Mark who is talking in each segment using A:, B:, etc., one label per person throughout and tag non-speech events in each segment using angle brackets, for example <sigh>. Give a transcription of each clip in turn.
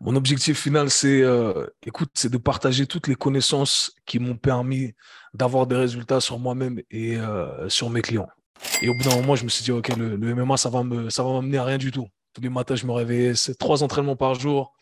A: Mon objectif final, c'est, euh, écoute, c'est de partager toutes les connaissances qui m'ont permis d'avoir des résultats sur moi-même et euh, sur mes clients. Et au bout d'un moment, je me suis dit, OK, le, MMA, ça va me, ça va m'amener à rien du tout. Tous les matins, je me réveillais, c'est trois entraînements par jour,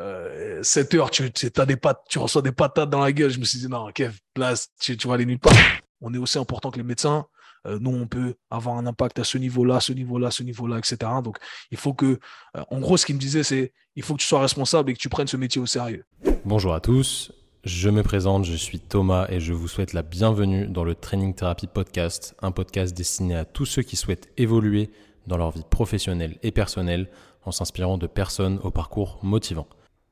A: euh, 7 heures, tu, tu, as des pattes, tu reçois des patates dans la gueule. Je me suis dit, non, Kev, place, tu, tu vas aller nulle part. On est aussi important que les médecins. Euh, nous, on peut avoir un impact à ce niveau-là, ce niveau-là, ce niveau-là, etc. Donc, il faut que, euh, en gros, ce qu'il me disait, c'est, il faut que tu sois responsable et que tu prennes ce métier au sérieux.
B: Bonjour à tous. Je me présente, je suis Thomas et je vous souhaite la bienvenue dans le Training Therapy Podcast, un podcast destiné à tous ceux qui souhaitent évoluer dans leur vie professionnelle et personnelle en s'inspirant de personnes au parcours motivant.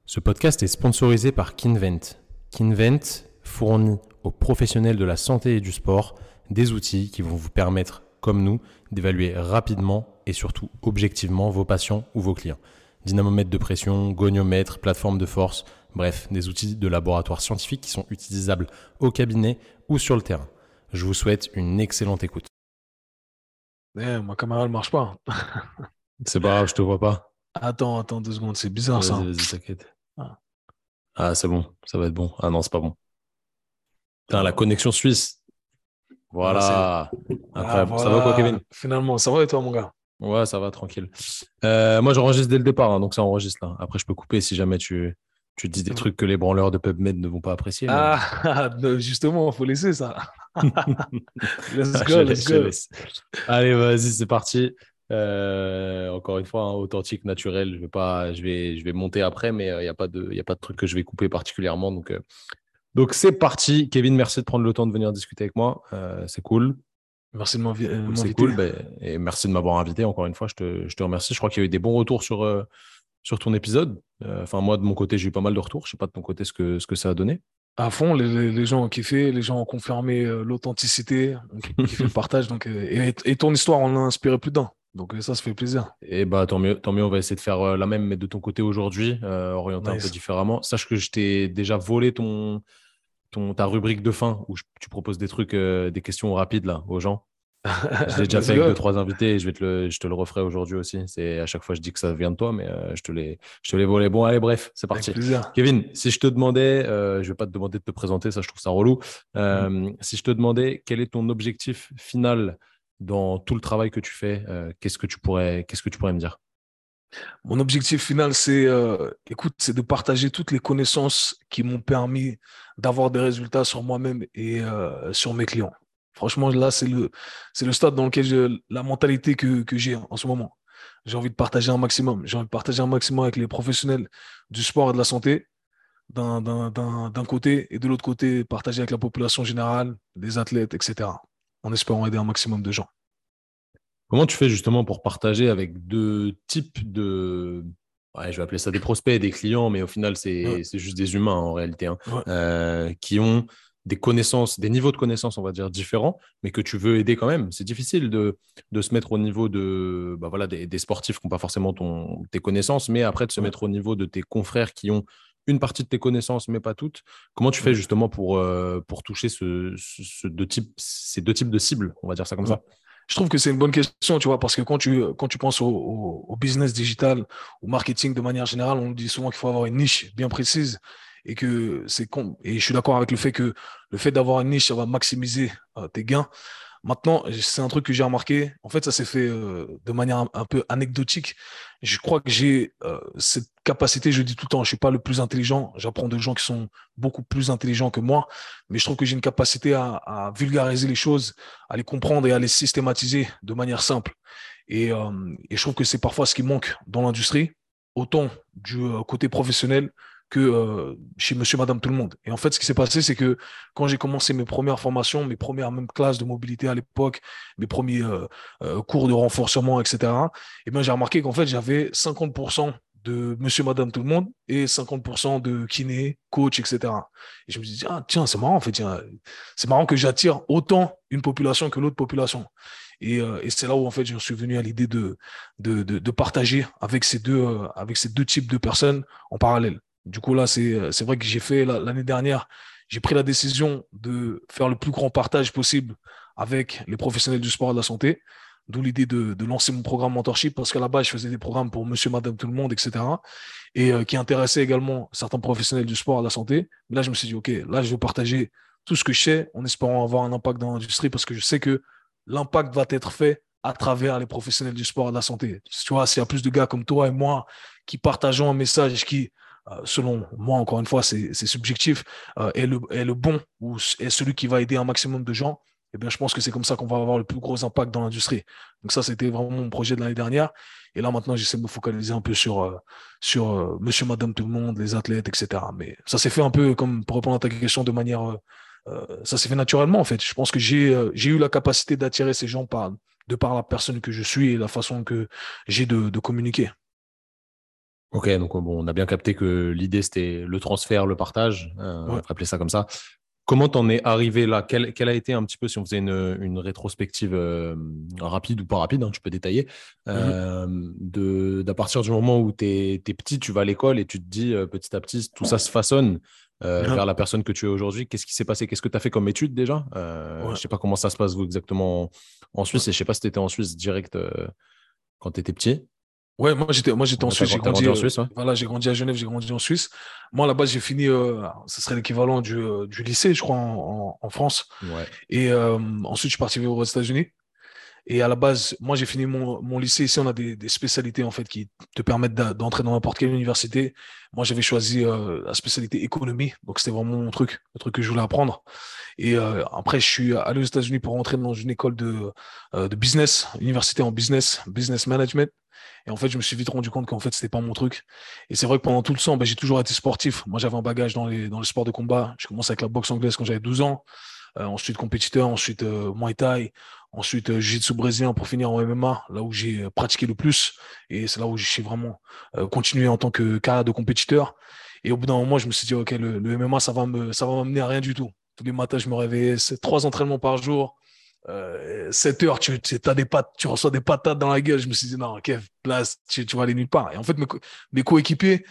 B: Ce podcast est sponsorisé par Kinvent. Kinvent fournit aux professionnels de la santé et du sport des outils qui vont vous permettre, comme nous, d'évaluer rapidement et surtout objectivement vos patients ou vos clients. Dynamomètre de pression, goniomètre, plateforme de force, bref, des outils de laboratoire scientifique qui sont utilisables au cabinet ou sur le terrain. Je vous souhaite une excellente écoute.
A: Eh, ma caméra ne marche pas. <laughs>
B: c'est pas grave, je te vois pas.
A: Attends, attends deux secondes, c'est bizarre ça.
B: Vas-y, t'inquiète. Ah, ah c'est bon, ça va être bon. Ah non, c'est pas bon. Putain, la connexion suisse, voilà.
A: Incroyable. Ça va quoi, Kevin? Finalement, ça va et toi, mon gars?
B: Ouais, ça va, tranquille. Euh, moi, j'enregistre dès le départ, hein, donc ça enregistre là. Après, je peux couper si jamais tu, tu dis des trucs que les branleurs de PubMed ne vont pas apprécier.
A: Ah, <laughs> justement, il faut laisser ça. <laughs>
B: let's go, let's go. Allez, vas-y, c'est parti. Euh, encore une fois, hein, authentique, naturel. Je vais pas, je vais, je vais monter après, mais il euh, n'y a pas de, il a pas de truc que je vais couper particulièrement. Donc, donc c'est parti. Kevin, merci de prendre le temps de venir discuter avec moi. Euh, c'est cool.
A: Merci de m'inviter. Euh,
B: c'est cool. Ben, et merci de m'avoir invité encore une fois. Je te, je te remercie. Je crois qu'il y a eu des bons retours sur, euh, sur ton épisode. Enfin, moi, de mon côté, j'ai eu pas mal de retours. Je sais pas de ton côté ce que, ce que ça a donné.
A: À fond, les, les gens ont kiffé, les gens ont confirmé l'authenticité, <laughs> ont kiffé le partage. Donc, et, et, ton histoire en a inspiré plus d'un. Donc ça, ça fait plaisir.
B: Et bah tant mieux, tant mieux. On va essayer de faire la même, mais de ton côté aujourd'hui, euh, orienté un peu différemment. Sache que je t'ai déjà volé ton, ton, ta rubrique de fin où tu proposes des trucs, euh, des questions rapides là, aux gens. je l'ai <laughs> déjà fait avec deux, trois invités et je, vais te le, je te le referai aujourd'hui aussi. C'est à chaque fois je dis que ça vient de toi, mais euh, je te l'ai, volé. Bon, allez, bref, c'est parti. Kevin, si je te demandais, euh, je vais pas te demander de te présenter, ça je trouve ça relou. Mm. Si je te demandais quel est ton objectif final dans tout le travail que tu fais, qu'est-ce que tu pourrais, qu'est-ce que tu pourrais me dire?
A: Mon objectif final, c'est, euh, écoute, c'est de partager toutes les connaissances qui m'ont permis d'avoir des résultats sur moi-même et euh, sur mes clients. Franchement, là, c'est le, c'est le stade dans lequel j'ai la mentalité que, que j'ai en ce moment. J'ai envie de partager un maximum. J'ai envie de partager un maximum avec les professionnels du sport et de la santé, d'un, d'un côté, et de l'autre côté, partager avec la population générale, les athlètes, etc., en espérant aider un maximum de gens.
B: Comment tu fais justement pour partager avec deux types de. je vais appeler ça des prospects, des clients, mais au final, c'est juste des humains en réalité, hein, euh, qui ont des connaissances, des niveaux de connaissances, on va dire, différents, mais que tu veux aider quand même. C'est difficile de, de, se mettre au niveau de, bah voilà, des, sportifs qui n'ont pas forcément ton, tes connaissances, mais après de se mettre au niveau de tes confrères qui ont une partie de tes connaissances, mais pas toutes. Comment tu fais justement pour, euh, pour toucher ce, ce, deux types, ces deux types de cibles, on va dire ça comme ça?
A: Je trouve que c'est une bonne question, tu vois, parce que quand tu, quand tu penses au, business digital, au marketing de manière générale, on dit souvent qu'il faut avoir une niche bien précise et que c'est con. Et je suis d'accord avec le fait que le fait d'avoir une niche, ça va maximiser euh, tes gains. Maintenant, c'est un truc que j'ai remarqué. En fait, ça s'est fait euh, de manière un, peu anecdotique. Je crois que j'ai euh, cette capacité, je dis tout le temps, je suis pas le plus intelligent. J'apprends de gens qui sont beaucoup plus intelligents que moi, mais je trouve que j'ai une capacité à, vulgariser les choses, à les comprendre et à les systématiser de manière simple. Et, euh, et je trouve que c'est parfois ce qui manque dans l'industrie, autant du côté professionnel que euh, chez monsieur, madame, tout le monde. Et en fait, ce qui s'est passé, c'est que quand j'ai commencé mes premières formations, mes premières même classes de mobilité à l'époque, mes premiers euh, euh, cours de renforcement, etc., et eh bien, j'ai remarqué qu'en fait, j'avais 50% de monsieur, madame, tout le monde et 50% de kiné, coach, etc. Et je me suis dit, ah, tiens, c'est marrant, en fait, c'est marrant que j'attire autant une population que l'autre population. Et, c'est là où, en fait, je suis venu à l'idée de de, de, de, partager avec ces, deux, avec ces deux types de personnes en parallèle. Du coup, là, c'est vrai que j'ai fait l'année dernière, j'ai pris la décision de faire le plus grand partage possible avec les professionnels du sport et de la santé. D'où l'idée de, lancer mon programme mentorship parce qu'à la base, je faisais des programmes pour monsieur, madame, tout le monde, etc. Et qui intéressaient également certains professionnels du sport, à la santé. Mais là, je me suis dit, OK, là, je veux partager tout ce que je sais en espérant avoir un impact dans l'industrie parce que je sais que l'impact va être fait à travers les professionnels du sport et de la santé. Tu vois, s'il y a plus de gars comme toi et moi qui partageons un message qui, euh, selon moi, encore une fois, c'est subjectif, euh, est, le, est le bon ou est celui qui va aider un maximum de gens, eh bien, je pense que c'est comme ça qu'on va avoir le plus gros impact dans l'industrie. Donc ça, c'était vraiment mon projet de l'année dernière. Et là, maintenant, j'essaie de me focaliser un peu sur, euh, sur monsieur, madame, tout le monde, les athlètes, etc. Mais ça s'est fait un peu, comme pour répondre à ta question, de manière... ça s'est fait naturellement, en fait. Je pense que j'ai eu la capacité d'attirer ces gens par, de par la personne que je suis et la façon que j'ai de, communiquer.
B: Ok, donc bon, on a bien capté que l'idée c'était le transfert, le partage, euh, on va appeler ça comme ça. Comment t'en es arrivé là? Quelle, a été un petit peu, si on faisait une, rétrospective euh, rapide ou pas rapide, hein, tu peux détailler, euh, de, d'à partir du moment où tu es, petit, tu vas à l'école et tu te dis petit à petit, tout ça se façonne. Euh, vers la personne que tu es aujourd'hui. Qu'est-ce qui s'est passé? Qu'est-ce que tu as fait comme étude déjà? Euh, Je ne sais pas comment ça se passe vous exactement en Suisse et je ne sais pas si tu étais en Suisse direct euh, quand tu étais petit.
A: Ouais, moi j'étais, moi j'étais en Suisse. J'ai grandi, en Suisse. Voilà, j'ai grandi à Genève, j'ai grandi en Suisse. Moi là-bas j'ai fini, ce serait l'équivalent du, du, lycée, je crois, en, en France. Ouais. Et ensuite je suis parti vivre aux États-Unis. Et à la base, moi, j'ai fini mon, mon, lycée. Ici, on a des, des, spécialités en fait qui te permettent d'entrer dans n'importe quelle université. Moi, j'avais choisi euh, la spécialité économie, donc c'était vraiment mon truc, le truc que je voulais apprendre. Et euh, après, je suis allé aux États-Unis pour rentrer dans une école de, euh, de business, université en business, business management. Et en fait, je me suis vite rendu compte qu'en fait, c'était pas mon truc. Et c'est vrai que pendant tout le temps, ben, j'ai toujours été sportif. Moi, j'avais un bagage dans les, dans le sport de combat. Je commencé avec la boxe anglaise quand j'avais 12 ans. ensuite, compétiteur, ensuite Muay Thai, Ensuite, euh, jiu-jitsu brésilien pour finir en MMA, là où j'ai euh, pratiqué le plus. Et c'est là où j'ai vraiment euh, continué en tant que carrière de compétiteur. Et au bout d'un moment, je me suis dit, OK, le, MMA, ça va ça va m'amener à rien du tout. Tous les matins, je me réveillais, c'est trois entraînements par jour. Euh, 7 heures, tu, as des pattes, tu reçois des patates dans la gueule. Je me suis dit, non, Kev, place, tu, vas aller nulle part. Et en fait, mes, coéquipiers,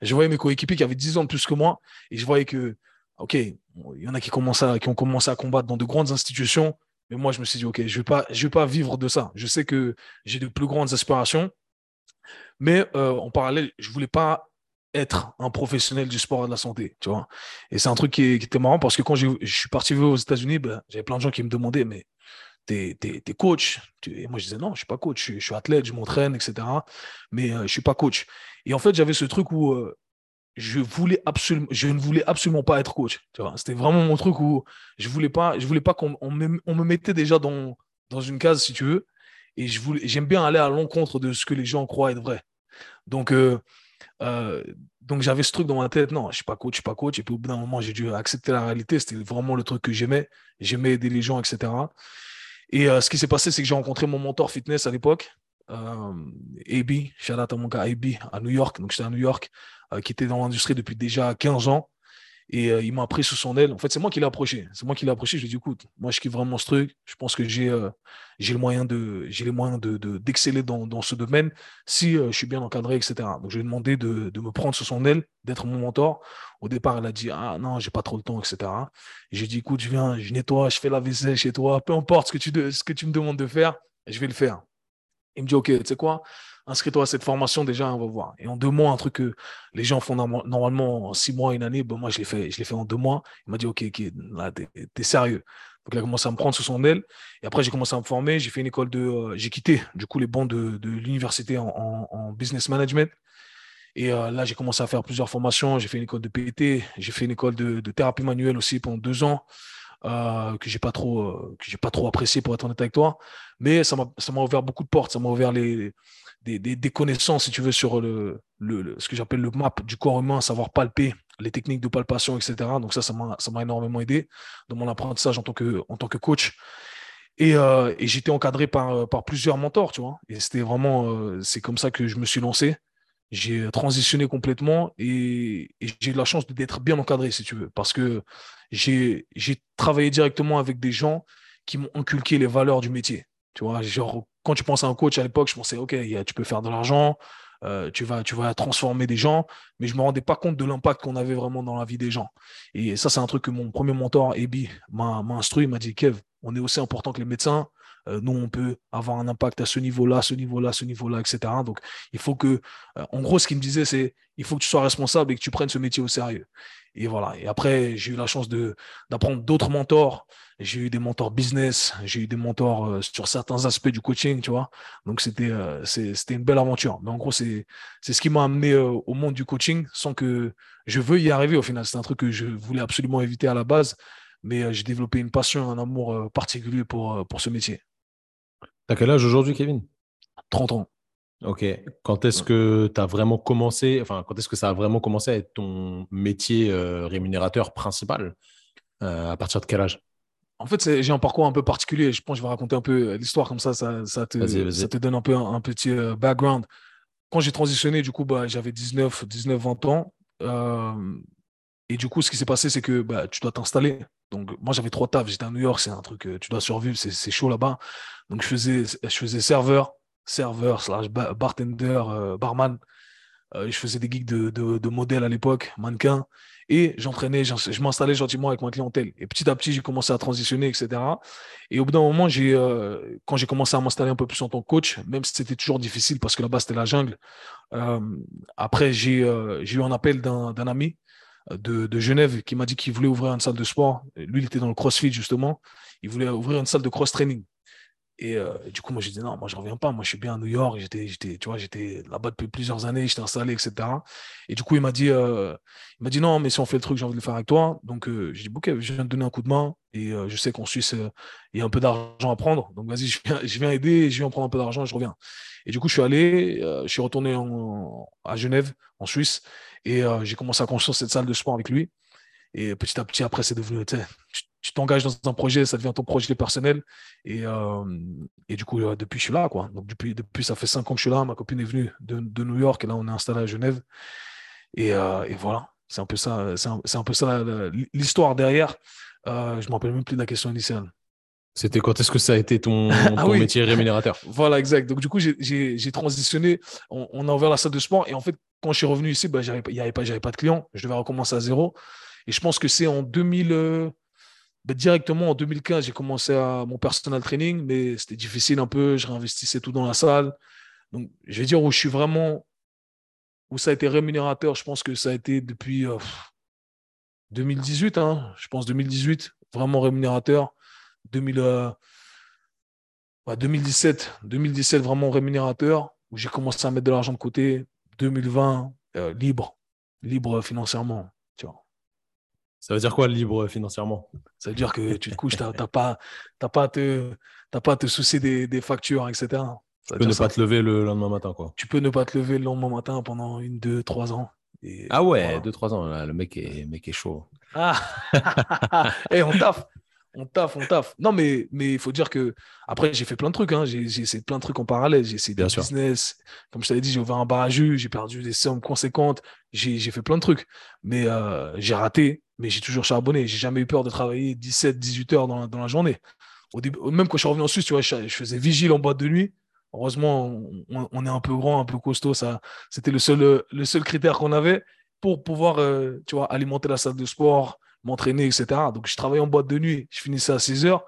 A: je voyais mes coéquipiers qui avaient 10 ans de plus que moi. Et je voyais que, OK, il y en a qui, qui ont commencé à combattre dans de grandes institutions. Mais moi, je me suis dit, OK, je ne vais, pas, vais pas vivre de ça. Je sais que j'ai de plus grandes aspirations. Mais euh, en parallèle, je ne voulais pas être un professionnel du sport et de la santé, tu vois. Et c'est un truc qui, était marrant parce que quand je suis parti aux États-Unis, ben, j'avais plein de gens qui me demandaient, mais t'es es, coach moi, je disais, non, je ne suis pas coach, je, suis athlète, je m'entraîne, etc. Mais euh, je suis pas coach. Et en fait, j'avais ce truc où euh, je voulais absolument, je ne voulais absolument pas être coach. C'était vraiment mon truc où je voulais pas, voulais pas qu'on me, on me mettait déjà dans, dans une case, si tu veux. Et j'aime bien aller à l'encontre de ce que les gens croient être vrai. Donc, euh, euh, donc j'avais ce truc dans ma tête. Non, je suis pas coach, je suis pas coach. Et puis au bout d'un moment, j'ai dû accepter la réalité. C'était vraiment le truc que j'aimais. J'aimais aider les gens, etc. Et euh, ce qui s'est passé, c'est que j'ai rencontré mon mentor fitness à l'époque, AB, shout out à mon AB à New York. Donc j'étais à New York. Euh, qui était dans l'industrie depuis déjà 15 ans. Et euh, il m'a pris sous son aile. En fait, c'est moi qui l'ai approché. C'est moi qui l'ai approché. Je lui ai dit, écoute, moi, je kiffe vraiment ce truc. Je pense que j'ai euh, le moyen de j'ai les moyens de, d'exceller dans, ce domaine si je suis bien encadré, etc. Donc, je lui ai demandé de, de me prendre sous son aile, d'être mon mentor. Au départ, elle a dit, ah non, j'ai pas trop le temps, etc. j'ai dit, écoute, je viens, je nettoie, je fais la vaisselle chez toi, peu importe ce que tu, ce que tu me demandes de faire, je vais le faire. Il me dit, OK, tu sais quoi? Inscris-toi à cette formation, déjà, on va voir. Et en deux mois, un truc que les gens font normalement en six mois, une année, ben moi, je l'ai fait, je l'ai fait en deux mois. Il m'a dit, OK, ok, là, t'es, es sérieux. Donc, il a commencé à me prendre sous son aile. Et après, j'ai commencé à me former. J'ai fait une école de, euh, j'ai quitté, du coup, les bancs de, l'université en, business management. Et euh, là, j'ai commencé à faire plusieurs formations. J'ai fait une école de PT. J'ai fait une école de thérapie manuelle aussi pendant deux ans. Euh, que j'ai pas trop que j'ai pas trop apprécié pour être honnête avec toi mais ça m'a ça m'a ouvert beaucoup de portes ça m'a ouvert les des, des, connaissances, si tu veux, sur le, le, ce que j'appelle le map du corps humain, savoir palper les techniques de palpation, etc. Donc ça, ça m'a énormément aidé dans mon apprentissage en tant que, en tant que coach. Et, euh, et j'étais encadré par, par plusieurs mentors, tu vois. Et c'était vraiment, euh, c'est comme ça que je me suis lancé. J'ai transitionné complètement et, et j'ai eu la chance d'être bien encadré, si tu veux, parce que j'ai travaillé directement avec des gens qui m'ont inculqué les valeurs du métier. Tu vois, genre, quand tu penses à un coach à l'époque, je pensais, OK, tu peux faire de l'argent, euh, tu, vas, tu vas transformer des gens, mais je ne me rendais pas compte de l'impact qu'on avait vraiment dans la vie des gens. Et ça, c'est un truc que mon premier mentor, Ebi, m'a instruit. Il m'a dit, Kev, on est aussi important que les médecins, nous, on peut avoir un impact à ce niveau-là, ce niveau-là, ce niveau-là, etc. Donc, il faut que, en gros, ce qu'il me disait, c'est il faut que tu sois responsable et que tu prennes ce métier au sérieux. Et voilà. Et après, j'ai eu la chance d'apprendre d'autres mentors. J'ai eu des mentors business, j'ai eu des mentors euh, sur certains aspects du coaching, tu vois. Donc, c'était euh, c'était une belle aventure. Mais en gros, c'est ce qui m'a amené euh, au monde du coaching sans que je veuille y arriver au final. C'est un truc que je voulais absolument éviter à la base. Mais j'ai développé une passion, un amour particulier pour ce métier.
B: T'as quel âge aujourd'hui, Kevin?
A: 30 ans.
B: Ok. Quand est-ce que tu as vraiment commencé, enfin, quand est-ce que ça a vraiment commencé à être ton métier euh, rémunérateur principal euh, À partir de quel âge?
A: En fait, j'ai un parcours un peu particulier. Je pense que je vais raconter un peu l'histoire comme ça, ça, ça, te, ça, te, donne un peu un, petit euh, background. Quand j'ai transitionné, du coup, bah, j'avais 19, 19, 20 ans. Et du coup, ce qui s'est passé, c'est que bah, tu dois t'installer. Donc, moi, j'avais trois tafs. J'étais à New York, c'est un truc, tu dois survivre, c'est chaud là-bas. Donc, je faisais, je faisais serveur serveur, slash bartender, euh, barman. Euh, je faisais des gigs de, de, modèle à l'époque, mannequin. Et j'entraînais, je m'installais gentiment avec ma clientèle. Et petit à petit, j'ai commencé à transitionner, etc. Et au bout d'un moment, j'ai, euh, quand j'ai commencé à m'installer un peu plus en tant que coach, même si c'était toujours difficile parce que là-bas, c'était la jungle, après, j'ai eu un appel d'un, ami de, Genève qui m'a dit qu'il voulait ouvrir une salle de sport. Lui, il était dans le CrossFit, justement. Il voulait ouvrir une salle de cross-training. Et euh, du coup, moi, j'ai dit non, moi, je reviens pas. Moi, je suis bien à New York. J'étais, j'étais, là-bas depuis plusieurs années. J'étais installé, etc. Et du coup, il m'a dit, euh, dit non, mais si on fait le truc, j'ai envie de le faire avec toi. Donc, euh, j'ai dit, ok, je viens de donner un coup de main. Et je sais qu'en Suisse, il y a un peu d'argent à prendre. Donc, vas-y, je viens, aider. Je viens prendre un peu d'argent et je reviens. Et du coup, je suis allé, je suis retourné à Genève, en Suisse. Et j'ai commencé à construire cette salle de sport avec lui. Et petit à petit, après, c'est devenu, tu t'engages dans un projet, ça devient ton projet personnel. Et, euh, et du coup, euh, depuis, je suis là. Quoi. Donc, depuis, depuis, ça fait cinq ans que je suis là. Ma copine est venue de, de New York et là, on est installé à Genève. Et, euh, et voilà, c'est un peu ça, c'est un, un, peu ça l'histoire derrière. je ne me rappelle même plus de la question initiale.
B: C'était quand est-ce que ça a été ton, <laughs> ah métier rémunérateur?
A: Voilà, exact. Donc, du coup, j'ai transitionné. On, a ouvert la salle de sport. Et en fait, quand je suis revenu ici, bah, j'avais pas, pas de clients. Je devais recommencer à zéro. Et je pense que c'est en 2000. Bah, directement en 2015, j'ai commencé à mon personal training, mais c'était difficile un peu. Je réinvestissais tout dans la salle. Donc, je vais dire où je suis vraiment, où ça a été rémunérateur, je pense que ça a été depuis 2018, euh, hein, je pense 2018, vraiment rémunérateur. 2017, 2017 bah, vraiment rémunérateur, où j'ai commencé à mettre de l'argent de côté. 2020, euh, libre, libre financièrement. Tu vois.
B: Ça veut dire quoi libre financièrement?
A: Ça veut dire que tu te couches, tu n'as pas, pas, à te, pas à te soucier des, factures, etc.
B: tu peux ne pas te lever le lendemain matin. Quoi.
A: Tu peux ne pas te lever le lendemain matin pendant une, deux, trois ans.
B: ah ouais, deux, trois ans. le mec est, mec est chaud.
A: Ah Et <laughs> eh, on taffe on taffe, on taffe. Non, mais il faut dire que après, j'ai fait plein de trucs. Hein. J'ai essayé plein de trucs en parallèle. J'ai essayé des business. Comme je t'avais dit, j'ai ouvert un bar à jus, j'ai perdu des sommes conséquentes. J'ai fait plein de trucs. Mais euh, j'ai raté, mais j'ai toujours charbonné. J'ai jamais eu peur de travailler 17, 18 heures dans la, journée. Au début, même quand je suis revenu en Suisse, tu vois, je, faisais vigile en boîte de nuit. Heureusement, on, est un peu grand, un peu costaud. Ça, c'était le seul, le seul critère qu'on avait pour pouvoir, euh, tu vois, alimenter la salle de sport, m'entraîner, etc. Donc, je travaillais en boîte de nuit. Je finissais à 6h.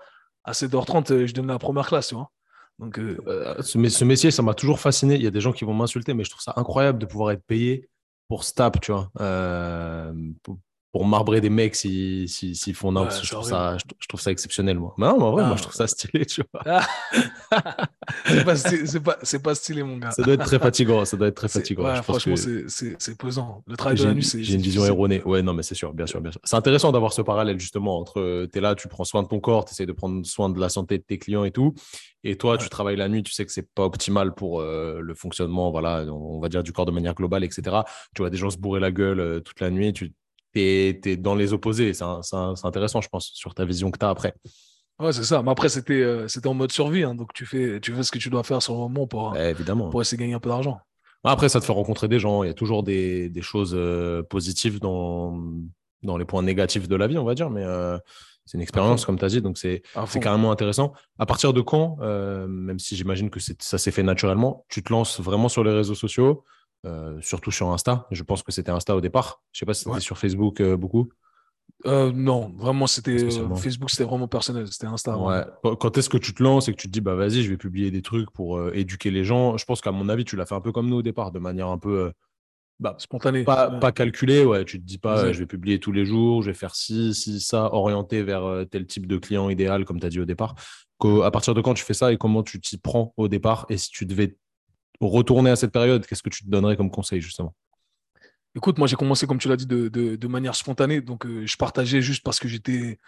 A: À 7h30, euh, je donnais la première classe, tu vois. Donc,
B: euh, euh, ce, métier, ça m'a toujours fasciné. Il y a des gens qui vont m'insulter, mais je trouve ça incroyable de pouvoir être payé pour stap, tu vois marbrer des mecs s'ils si, si, font n'importe je, trouve ça, je, trouve ça exceptionnel, moi. Mais non, mais en vrai, moi, je trouve ça stylé, tu vois. Ah. <laughs>
A: c'est pas, pas, pas, stylé, mon gars.
B: Ça doit être très fatigant. Ça doit être très fatigant.
A: Ouais, franchement, c'est pesant. Le travail de la nuit, c'est.
B: J'ai une vision erronée. Ouais, non, mais c'est sûr, bien sûr, bien sûr. C'est intéressant d'avoir ce parallèle, justement, entre tu es là, tu prends soin de ton corps, tu essaies de prendre soin de la santé de tes clients et tout. Et toi, tu travailles la nuit, tu sais que c'est pas optimal pour euh, le fonctionnement, voilà, on va dire du corps de manière globale, etc. Tu vois des gens se bourrer la gueule euh, toute la nuit, tu tu es, dans les opposés. C'est intéressant, je pense, sur ta vision que tu as après.
A: Ouais, c'est ça. Mais après, c'était euh, en mode survie. Hein. donc, tu fais, tu fais ce que tu dois faire sur le moment pour,
B: évidemment.
A: pour essayer de gagner un peu d'argent.
B: Après, ça te fait rencontrer des gens. Il y a toujours des, des choses euh, positives dans, dans les points négatifs de la vie, on va dire. Mais euh, c'est une expérience, comme tu as dit. Donc, c'est carrément intéressant. À partir de quand, même si j'imagine que ça s'est fait naturellement, tu te lances vraiment sur les réseaux sociaux? Euh, surtout sur Insta. Je pense que c'était Insta au départ. Je sais pas si c'était sur Facebook euh, beaucoup.
A: euh, Non, vraiment, c'était Facebook, c'était vraiment personnel, c'était Instagram.
B: Ouais. Quand est-ce que tu te lances et que tu te dis, bah vas-y, je vais publier des trucs pour éduquer les gens Je pense qu'à mon avis, tu l'as fait un peu comme nous au départ, de manière un peu
A: bah, spontanée.
B: Pas, pas calculée, ouais. Tu te dis pas, je vais publier tous les jours, je vais faire ci, ci, ça, orienté vers tel type de client idéal, comme tu as dit au départ. À partir de quand tu fais ça et comment tu t'y prends au départ Et si tu devais retourner à cette période, qu'est-ce que tu te donnerais comme conseil, justement?
A: Écoute, moi, j'ai commencé, comme tu l'as dit, de, manière spontanée. Donc, euh, je partageais juste parce que j'étais,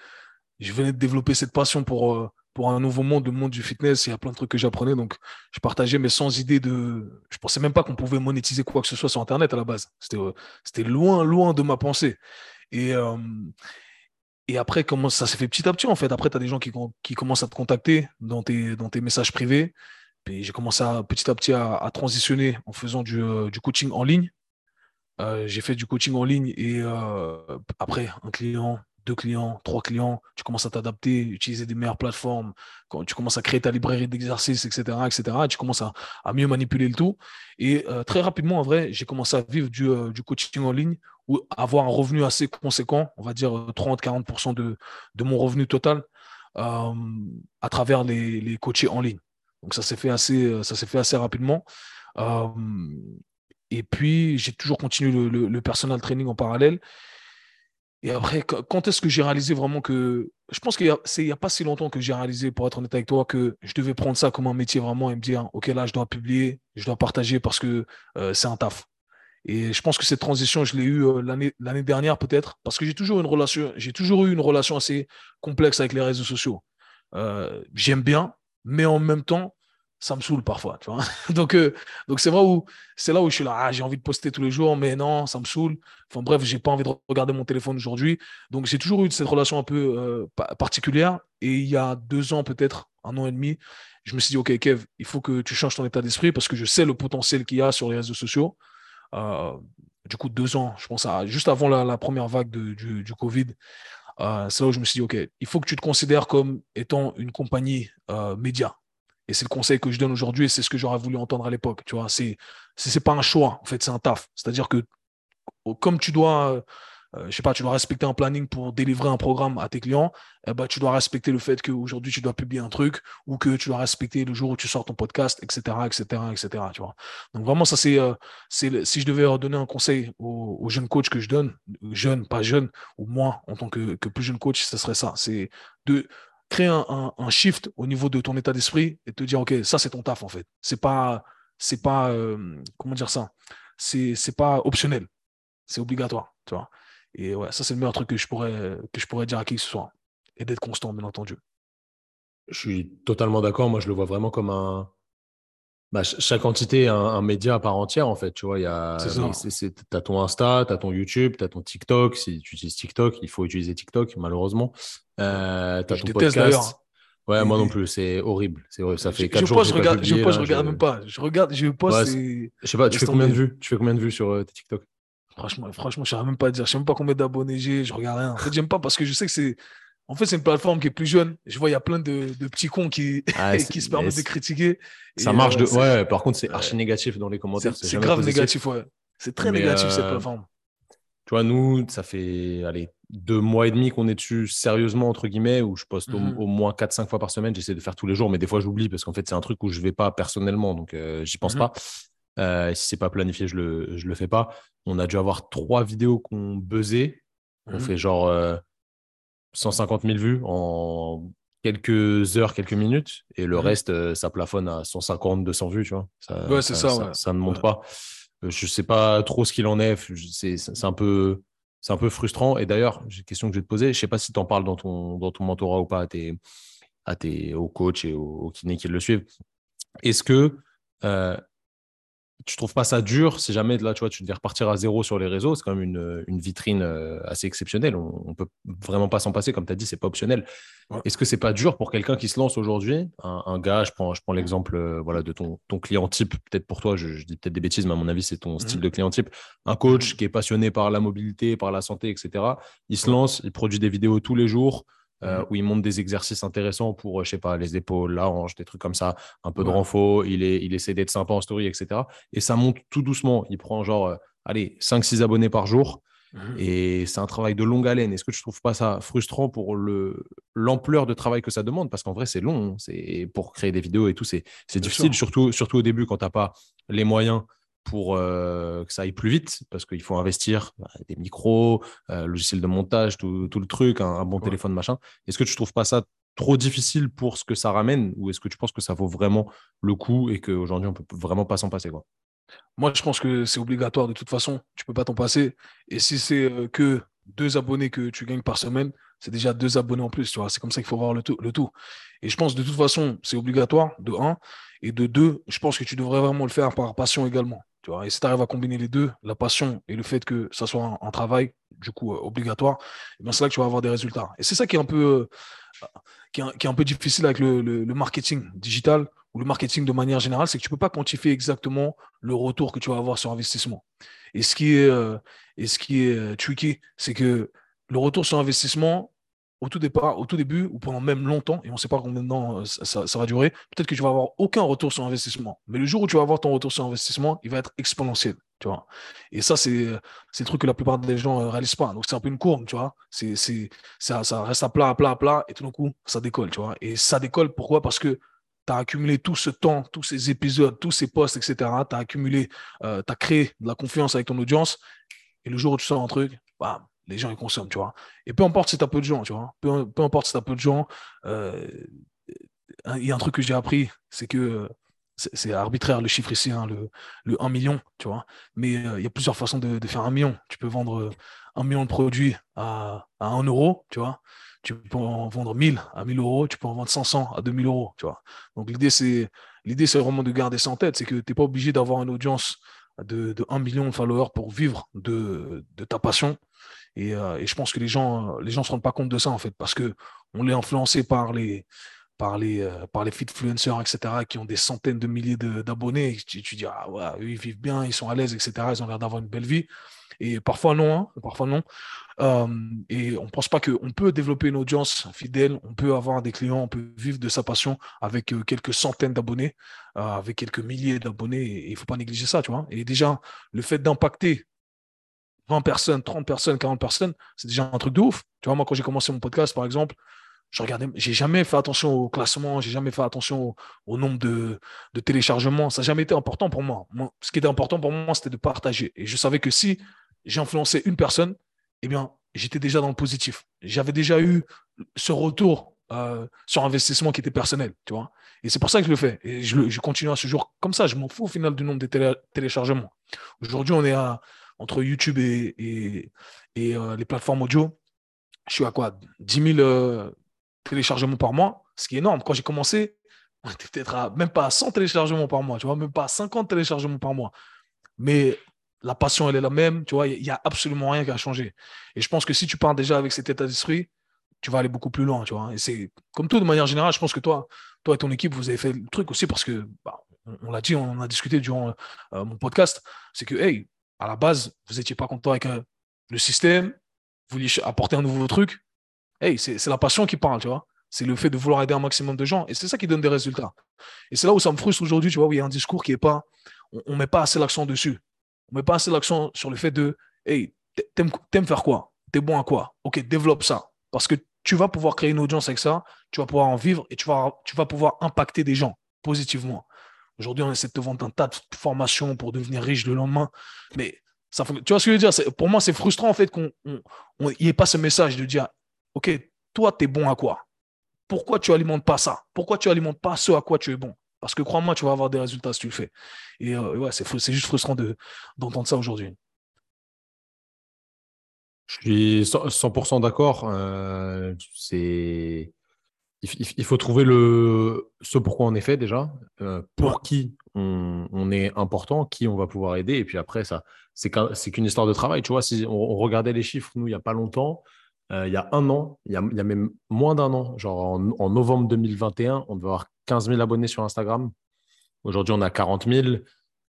A: je venais de développer cette passion pour, euh, pour un nouveau monde, le monde du fitness. Il y a plein de trucs que j'apprenais. Donc, je partageais, mais sans idée de. Je pensais même pas qu'on pouvait monétiser quoi que ce soit sur Internet à la base. C'était, euh, c'était loin, loin de ma pensée. Et, et après, comment ça s'est fait petit à petit, en fait. Après, tu as des gens qui, qui commencent à te contacter dans tes, dans tes messages privés. J'ai commencé petit à petit à, transitionner en faisant du, du coaching en ligne. Euh, j'ai fait du coaching en ligne et euh, après, un client, deux clients, trois clients, tu commences à t'adapter, utiliser des meilleures plateformes, quand tu commences à créer ta librairie d'exercices, etc., etc., tu commences à, mieux manipuler le tout. Et euh, très rapidement, en vrai, j'ai commencé à vivre du, coaching en ligne ou avoir un revenu assez conséquent, on va dire 30-40% de, de, mon revenu total à travers les, les coachés en ligne. Donc ça s'est fait assez, ça s'est fait assez rapidement. Et puis, j'ai toujours continué le, personal training en parallèle. Et après, quand est-ce que j'ai réalisé vraiment que. Je pense qu'il n'y a, pas si longtemps que j'ai réalisé, pour être honnête avec toi, que je devais prendre ça comme un métier vraiment et me dire OK, là, je dois publier, je dois partager parce que euh, c'est un taf. Et je pense que cette transition, je l'ai eue euh, l'année dernière peut-être, parce que j'ai toujours, toujours eu une relation assez complexe avec les réseaux sociaux. Euh, j'aime bien, mais en même temps, ça me saoule parfois, <laughs> donc, euh, donc c'est vrai où c'est là où je suis là, ah, j'ai envie de poster tous les jours, mais non, ça me saoule. Enfin bref, j'ai pas envie de regarder mon téléphone aujourd'hui. Donc j'ai toujours eu cette relation un peu euh, particulière. Et il y a deux ans, peut-être un an et demi, je me suis dit, ok, Kev, il faut que tu changes ton état d'esprit parce que je sais le potentiel qu'il y a sur les réseaux sociaux. Euh, du coup, deux ans, je pense à juste avant la, première vague du, du, Covid. C'est là où je me suis dit, OK, il faut que tu te considères comme étant une compagnie média. Et c'est le conseil que je donne aujourd'hui et c'est ce que j'aurais voulu entendre à l'époque. Tu vois, c'est, c'est, pas un choix, en fait, c'est un taf. C'est-à-dire que comme tu dois, euh, je sais pas, tu dois respecter un planning pour délivrer un programme à tes clients, eh ben, tu dois respecter le fait qu'aujourd'hui tu dois publier un truc ou que tu dois respecter le jour où tu sors ton podcast, etc., etc., etc. Tu vois. Donc vraiment, ça c'est, euh, c'est si je devais donner un conseil aux, jeunes coachs que je donne, jeunes, pas jeunes, ou moi en tant que, que plus jeune coach, ce serait ça. C'est de créer un, shift au niveau de ton état d'esprit et te dire, OK, ça, c'est ton taf, en fait. C'est pas, c'est pas, euh, comment dire ça? C'est, c'est pas optionnel. C'est obligatoire, tu vois. Et ouais, ça, c'est le meilleur truc que je pourrais, que je pourrais dire à qui que ce soit. Et d'être constant, bien entendu.
B: Je suis totalement d'accord. Moi, je le vois vraiment comme un, bah, chaque entité est un, média à part entière, en fait. Tu vois, il y a, as ton Insta, tu as ton YouTube, tu as ton TikTok. Si tu utilises TikTok, il faut utiliser TikTok, malheureusement. Euh, tu as ton podcast. Ouais, moi non plus, c'est horrible. horrible. Ça fait 4 jours
A: je, regarde, je, je regarde même pas. Je regarde, je poste.
B: je sais pas, tu fais combien de vues? Tu fais combien de vues sur euh, TikTok?
A: Franchement, franchement, je ne même pas dire. Je sais même pas combien d'abonnés j'ai. Je regarde rien. En fait, j'aime pas parce que je sais que c'est en fait, c'est une plateforme qui est plus jeune. Je vois, il y a plein de, petits cons qui, ah, <laughs> qui se permettent de critiquer.
B: Ça marche de. Ouais, par contre, c'est archi négatif dans les commentaires.
A: C'est grave négatif, ouais. C'est très négatif, cette euh, plateforme.
B: Tu vois, nous, ça fait allez, deux mois et demi qu'on est dessus sérieusement, entre guillemets, où je poste au, mhm. moins 4-5 fois par semaine. J'essaie de faire tous les jours, mais des fois, j'oublie parce qu'en fait, c'est un truc où je ne vais pas personnellement, donc euh, j'y pense mhm. pas. Euh, si c'est pas planifié, je le, je le fais pas. On a dû avoir trois vidéos qu'on buzzé. On mhm. fait genre 150 000 vues en quelques heures, quelques minutes, et le mhm. reste, euh, ça plafonne à 150, 200 vues, tu vois.
A: Ça, ouais, c'est ça,
B: ça, ne monte pas. Euh, je ne sais pas trop ce qu'il en est. C'est un peu. C'est un peu frustrant. Et d'ailleurs, j'ai une question que je vais te poser. Je ne sais pas si tu en parles dans ton, dans ton mentorat ou pas à tes, à tes, aux coachs et aux, kinés qui le suivent. Est-ce que euh, tu trouves pas ça dur si jamais là tu vois tu devais repartir à zéro sur les réseaux? C'est quand même une, une vitrine euh, assez exceptionnelle. On, ne peut vraiment pas s'en passer comme tu as dit c'est pas optionnel. Est-ce que c'est pas dur pour quelqu'un qui se lance aujourd'hui? Un, gars je prends je prends l'exemple euh, voilà de ton, ton client type peut-être pour toi je, dis peut-être des bêtises mais à mon avis c'est ton style mhm. de client type. Un coach mhm. qui est passionné par la mobilité par la santé etc il se lance il produit des vidéos tous les jours euh, mmh. où il monte des exercices intéressants pour, euh, je sais pas, les épaules, la hanche, des trucs comme ça, un peu de renfort, il, est, il essaie d'être sympa en story, etc. Et ça monte tout doucement. Il prend genre, euh, allez, 5-6 abonnés par jour. Mhm. Et c'est un travail de longue haleine. Est-ce que tu ne trouves pas ça frustrant pour l'ampleur de travail que ça demande? Parce qu'en vrai, c'est long. Hein. C'est pour créer des vidéos et tout, c'est difficile, surtout, surtout au début quand tu n'as pas les moyens pour euh, que ça aille plus vite, parce qu'il faut investir bah, des micros, euh, logiciel de montage, tout, le truc, un, bon téléphone, machin. Est-ce que tu ne trouves pas ça trop difficile pour ce que ça ramène ou est-ce que tu penses que ça vaut vraiment le coup et qu'aujourd'hui on peut vraiment pas s'en passer quoi?
A: Moi, je pense que c'est obligatoire de toute façon. Tu peux pas t'en passer. Et si c'est euh, que deux abonnés que tu gagnes par semaine, c'est déjà deux abonnés en plus. Tu vois, c'est comme ça qu'il faut voir le tout, le tout. Et je pense de toute façon, c'est obligatoire, de un. Et de deux, je pense que tu devrais vraiment le faire par passion également. Et si tu arrives à combiner les deux, la passion et le fait que ça soit un, travail, du coup, euh, obligatoire, eh c'est là que tu vas avoir des résultats. Et c'est ça qui est un peu, euh, qui, est, un peu difficile avec le, le marketing digital ou le marketing de manière générale, c'est que tu ne peux pas quantifier exactement le retour que tu vas avoir sur investissement. Et ce qui est, euh, et ce qui est euh, tricky, c'est que le retour sur investissement, au tout départ, au tout début, ou pendant même longtemps, et on ne sait pas combien de temps euh, ça, va durer, peut-être que tu vas avoir aucun retour sur investissement. Mais le jour où tu vas avoir ton retour sur investissement, il va être exponentiel. Tu vois. Et ça, c'est le truc que la plupart des gens ne réalisent pas. Donc, c'est un peu une courbe, tu vois. Ça, ça reste à plat, à plat, à plat, et tout d'un coup, ça décolle, tu vois. Et ça décolle, pourquoi? Parce que tu as accumulé tout ce temps, tous ces épisodes, tous ces posts, etc. Tu as accumulé, euh, tu as créé de la confiance avec ton audience. Et le jour où tu sors un truc, bah, les gens ils consomment, tu vois. Et peu importe si tu as peu de gens, tu vois. Peu, peu importe si tu as peu de gens, euh, il y a un truc que j'ai appris, c'est que c'est arbitraire le chiffre ici, hein, le, le, 1 million, tu vois. Mais euh, il y a plusieurs façons de, faire un million. Tu peux vendre un million de produits à, à 1 euro, tu vois tu peux en vendre 1000 à 1000 euros, tu peux en vendre 500 à 2000 euros, tu vois. Donc l'idée, c'est, l'idée, c'est vraiment de garder ça en tête, c'est que tu n'es pas obligé d'avoir une audience de, de 1 million de followers pour vivre de, de ta passion. Et, euh, et, je pense que les gens les gens se rendent pas compte de ça, en fait, parce qu'on est influencé par les, par les, euh, par les influenceurs, etc., qui ont des centaines de milliers d'abonnés. Tu, dis, ah ouais, eux, ils vivent bien, ils sont à l'aise, etc., ils ont l'air d'avoir une belle vie. Et parfois non, hein, parfois non. Euh, et on ne pense pas qu'on peut développer une audience fidèle, on peut avoir des clients, on peut vivre de sa passion avec euh, quelques centaines d'abonnés, avec quelques milliers d'abonnés. Il ne faut pas négliger ça, tu vois. Et déjà, le fait d'impacter 20 personnes, 30 personnes, 40 personnes, c'est déjà un truc de ouf. Tu vois, moi, quand j'ai commencé mon podcast, par exemple, je regardais, j'ai jamais fait attention au classement, j'ai jamais fait attention au, nombre de, téléchargements. Ça n'a jamais été important pour moi. Ce qui était important pour moi, c'était de partager. Et je savais que si j'ai influencé une personne, eh bien, j'étais déjà dans le positif. J'avais déjà eu ce retour euh, sur investissement qui était personnel, tu vois. Et c'est pour ça que je le fais. Et je, continue à ce jour comme ça. Je m'en fous au final du nombre de téléchargements. Aujourd'hui, on est à, entre YouTube et, et, euh, les plateformes audio. Je suis à quoi? 10 000 téléchargements par mois, ce qui est énorme. Quand j'ai commencé, on était peut-être à même pas à 100 téléchargements par mois, tu vois, même pas à 50 téléchargements par mois. Mais la passion, elle est la même, tu vois, il n'y a absolument rien qui a changé. Et je pense que si tu pars déjà avec cet état d'esprit, tu vas aller beaucoup plus loin, tu vois. Et c'est comme tout, de manière générale, je pense que toi, toi et ton équipe, vous avez fait le truc aussi parce que, bah, on, l'a dit, on en a discuté durant euh, mon podcast, c'est que, hey, à la base, vous n'étiez pas content avec euh, le système, vous vouliez apporter un nouveau truc, hey, c'est la passion qui parle, tu vois. C'est le fait de vouloir aider un maximum de gens. Et c'est ça qui donne des résultats. Et c'est là où ça me frustre aujourd'hui, tu vois, où il y a un discours qui est pas. On ne met pas assez l'accent dessus. On ne met pas assez l'accent sur le fait de Hey, t'aimes faire quoi? T'es bon à quoi? Ok, développe ça. Parce que tu vas pouvoir créer une audience avec ça, tu vas pouvoir en vivre et tu vas, tu vas pouvoir impacter des gens positivement. Aujourd'hui, on essaie de te vendre un tas de formations pour devenir riche le lendemain. Mais ça, tu vois ce que je veux dire? Pour moi, c'est frustrant en fait qu'on n'y ait pas ce message de dire OK, toi, tu es bon à quoi? Pourquoi tu alimentes pas ça? Pourquoi tu alimentes pas ce à quoi tu es bon Parce que crois-moi, tu vas avoir des résultats si tu le fais. Et euh, ouais, c'est, juste frustrant d'entendre ça aujourd'hui.
B: Je suis 100% d'accord. Euh, c'est il, faut trouver le ce pourquoi on est fait déjà, euh, pour qui on, est important, qui on va pouvoir aider. Et puis après, ça, c'est qu'une histoire de travail. Tu vois, si on, on regardait les chiffres, nous, il n'y a pas longtemps, euh, il y a un an, il y a, même moins d'un an, genre en, novembre 2021, on devait avoir 15 000 abonnés sur Instagram. Aujourd'hui, on a 40 000.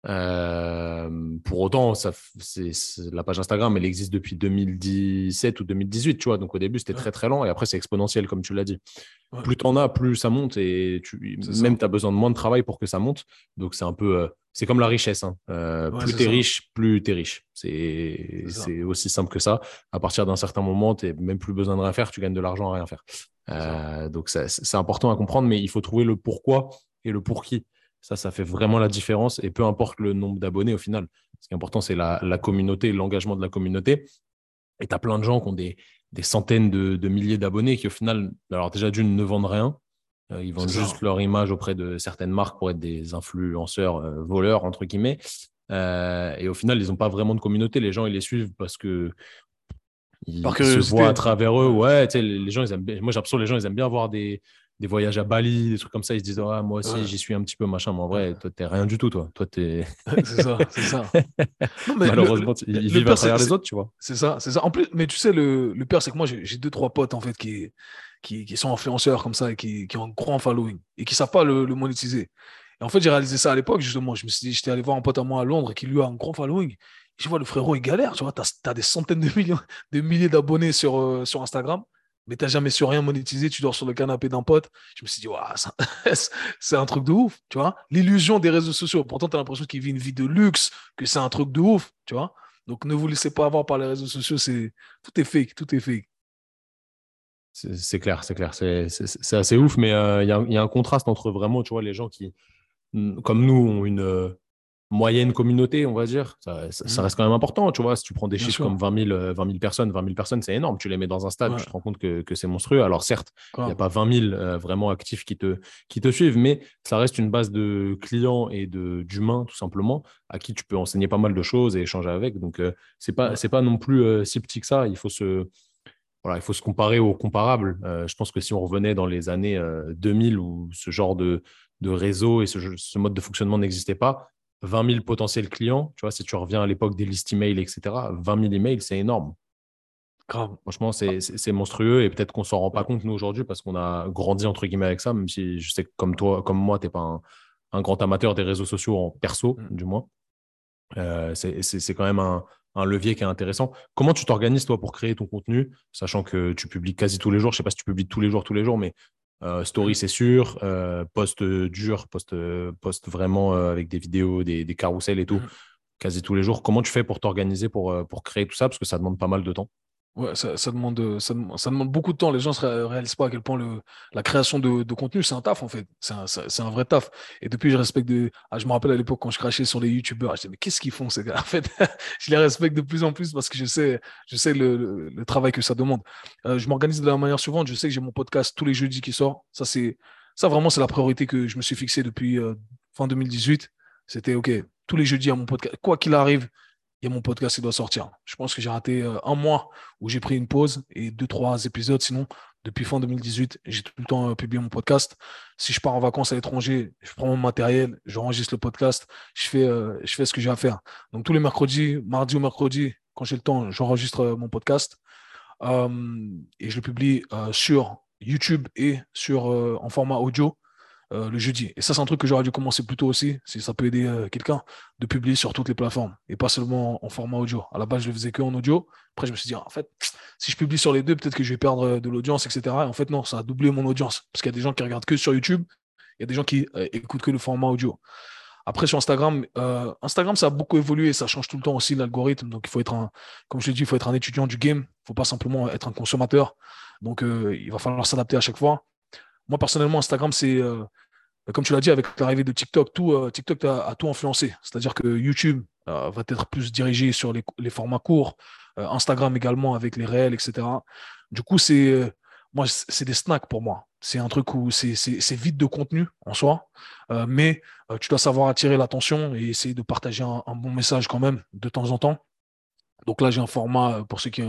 B: Euh, pour autant, ça, c'est, la page Instagram, elle existe depuis 2017 ou 2018, tu vois. Donc au début, c'était très très lent et après, c'est exponentiel, comme tu l'as dit. Plus tu en as, plus ça monte et tu, même tu as besoin de moins de travail pour que ça monte. Donc c'est un peu, euh, c'est comme la richesse. Hein. Euh, plus tu es riche, plus tu es riche. C'est, c'est aussi simple que ça. À partir d'un certain moment, tu n'as même plus besoin de rien faire, tu gagnes de l'argent à rien faire. donc c'est important à comprendre, mais il faut trouver le pourquoi et le pour qui. Ça, ça fait vraiment la différence. Et peu importe le nombre d'abonnés au final. Ce qui est important, c'est la, communauté, l'engagement de la communauté. Et tu as plein de gens qui ont des, centaines de, milliers d'abonnés qui, au final, alors déjà d'une, ne vendent rien. Euh, ils vendent juste leur image auprès de certaines marques pour être des influenceurs euh, voleurs, entre guillemets. Euh, et au final, ils n'ont pas vraiment de communauté. Les gens, ils les suivent parce que ils se voient à travers eux. Ouais, les gens, ils aiment Moi, j'ai l'impression que les gens, ils aiment bien voir des, des voyages à Bali, des trucs comme ça, ils se disent ah, moi aussi j'y suis un petit peu machin, mais en vrai, toi t'es rien du tout, toi. Toi t'es. <laughs>
A: c'est ça, c'est ça. <laughs>
B: Malheureusement, ils vivent à travers les autres, tu vois.
A: C'est ça, c'est ça. En plus, mais tu sais, le, le pire, c'est que moi j'ai deux, trois potes en fait qui, qui, qui, sont influenceurs comme ça et qui, qui ont un grand following et qui savent pas le, le monétiser. Et en fait, j'ai réalisé ça à l'époque, justement. Je me suis dit, j'étais allé voir un pote à moi à Londres qui lui a un grand following. je vois le frérot, il galère, tu vois. Tu as, des centaines de millions, de milliers d'abonnés sur, euh, sur Instagram mais t'as jamais su rien monétiser, tu dors sur le canapé d'un pote. Je me suis dit, <laughs> c'est un truc de ouf, tu vois. L'illusion des réseaux sociaux. Pourtant, tu as l'impression qu'il vit une vie de luxe, que c'est un truc de ouf, tu vois. Donc, ne vous laissez pas avoir par les réseaux sociaux, tout est fake, tout est fake.
B: C'est clair, c'est clair. C'est assez ouf, mais euh, il y, a un contraste entre vraiment, tu vois, les gens qui, comme nous, ont une, euh, moyenne communauté, on va dire, ça, mmh. reste quand même important. Tu vois, si tu prends des chiffres comme 20 000, 20 personnes, 20 000 personnes, c'est énorme. Tu les mets dans un stade, tu te rends compte que, c'est monstrueux. Alors certes, il n'y a pas 20 000 euh, vraiment actifs qui te, qui te suivent, mais ça reste une base de clients et d'humains, tout simplement, à qui tu peux enseigner pas mal de choses et échanger avec. Donc, euh, c'est pas, c'est pas non plus euh, si petit que ça. Il faut se, voilà, il faut se comparer aux comparables. je pense que si on revenait dans les années 2000 où ce genre de, de réseau et ce, ce mode de fonctionnement n'existait pas, 20 000 potentiels clients, tu vois, si tu reviens à l'époque des listes emails, etc., 20 000 emails, c'est énorme.
A: Grave.
B: Franchement, c'est monstrueux et peut-être qu'on s'en rend pas compte nous aujourd'hui parce qu'on a grandi entre guillemets avec ça, même si je sais que comme toi, comme moi, tu n'es pas un, grand amateur des réseaux sociaux en perso, mm. du moins. Euh, c'est quand même un, un, levier qui est intéressant. Comment tu t'organises toi pour créer ton contenu, sachant que tu publies quasi tous les jours Je sais pas si tu publies tous les jours, tous les jours, mais euh, story, c'est sûr. Euh, post dur, post, post vraiment euh, avec des vidéos, des, des carousels et tout, mmh. quasi tous les jours. Comment tu fais pour t'organiser, pour, pour créer tout ça? Parce que ça demande pas mal de temps.
A: Ouais, ça, demande, ça, ça, demande beaucoup de temps. Les gens ne réalisent pas à quel point le, la création de, de contenu, c'est un taf, en fait. C'est un, un, vrai taf. Et depuis, je respecte. Ah, je me rappelle à l'époque quand je crachais sur les YouTubeurs, je disais, mais qu'est-ce qu'ils font, ces gars En fait, <laughs> je les respecte de plus en plus parce que je sais, je sais le, le, travail que ça demande. Euh, je m'organise de la manière suivante. Je sais que j'ai mon podcast tous les jeudis qui sort. Ça, c'est, ça vraiment, c'est la priorité que je me suis fixée depuis euh, fin 2018. C'était OK, tous les jeudis à mon podcast. Quoi qu'il arrive, mon podcast qui doit sortir. Je pense que j'ai raté euh, un mois où j'ai pris une pause et deux, trois épisodes. Sinon, depuis fin 2018, j'ai tout le temps euh, publié mon podcast. Si je pars en vacances à l'étranger, je prends mon matériel, j'enregistre le podcast, je fais, euh, ce que j'ai à faire. Donc, tous les mercredis, mardi ou mercredi, quand j'ai le temps, j'enregistre mon podcast et je le publie sur YouTube et sur, en format audio. Euh, le jeudi. Et ça, c'est un truc que j'aurais dû commencer plus tôt aussi, si ça peut aider euh, quelqu'un, de publier sur toutes les plateformes et pas seulement en format audio. À la base, je le faisais que en audio. Après, je me suis dit, en fait, si je publie sur les deux, peut-être que je vais perdre euh, de l'audience, etc. Et en fait, non, ça a doublé mon audience. Parce qu'il y a des gens qui regardent que sur YouTube, il y a des gens qui écoutent que le format audio. Après, sur Instagram, Instagram, ça a beaucoup évolué, ça change tout le temps aussi l'algorithme. Donc, il faut être un, comme je l'ai dit, il faut être un étudiant du game. Il ne faut pas simplement être un consommateur. Donc, il va falloir s'adapter à chaque fois. Moi, personnellement, Instagram, c'est, euh, comme tu l'as dit, avec l'arrivée de TikTok, euh, TikTok a, tout influencé. C'est-à-dire que YouTube euh, va être plus dirigé sur les, formats courts, Instagram également avec les réels, etc. Du coup, c'est moi, c'est des snacks pour moi. C'est un truc où c'est vide de contenu en soi, mais tu dois savoir attirer l'attention et essayer de partager un, bon message quand même de temps en temps. Donc là, j'ai un format pour ceux qui,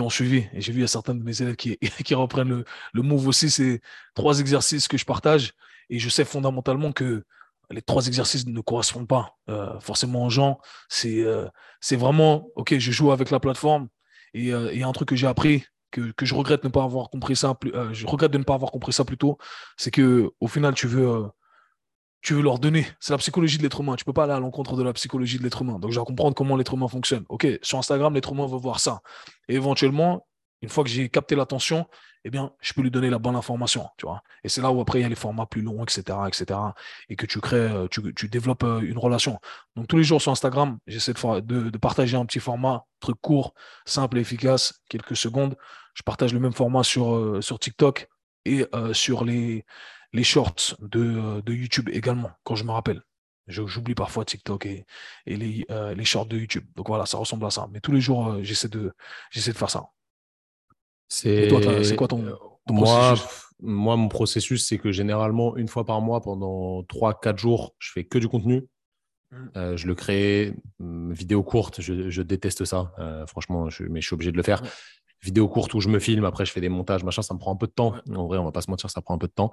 A: ont suivi, et j'ai vu à certains de mes élèves qui, <laughs> qui reprennent le, le move aussi, c'est trois exercices que je partage, et je sais fondamentalement que les trois exercices ne correspondent pas euh, forcément aux gens. C'est euh, vraiment, OK, je joue avec la plateforme, et euh, il y a un truc que j'ai appris, que, je regrette de ne pas avoir compris ça, je regrette de ne pas avoir compris ça plus tôt, c'est que au final, tu veux tu veux leur donner. C'est la psychologie de l'être humain. Tu peux pas aller à l'encontre de la psychologie de l'être humain. Donc, je dois comprendre comment l'être humain fonctionne. OK, sur Instagram, l'être humain veut voir ça. Et éventuellement, une fois que j'ai capté l'attention, eh bien, je peux lui donner la bonne information, tu vois. Et c'est là où après, il y a les formats plus longs, etc., etc., et que tu crées, euh, tu, tu développes euh, une relation. Donc, tous les jours sur Instagram, j'essaie de, de, partager un petit format, truc court, simple et efficace, quelques secondes. Je partage le même format sur, euh, sur TikTok et sur les, les shorts de, de, YouTube également, quand je me rappelle. J'oublie parfois TikTok et, et les, les shorts de YouTube. Donc voilà, ça ressemble à ça. Mais tous les jours, j'essaie de, j'essaie de faire ça.
B: C'est quoi ton, moi, processus? moi, mon processus, c'est que généralement, une fois par mois, pendant 3-4 jours, je fais que du contenu. Euh, je le crée, mmh, vidéo courte, je, déteste ça, euh, franchement, je, mais je suis obligé de le faire. Vidéo courte où je me filme, après je fais des montages, machin, ça me prend un peu de temps. En vrai, on va pas se mentir, ça prend un peu de temps.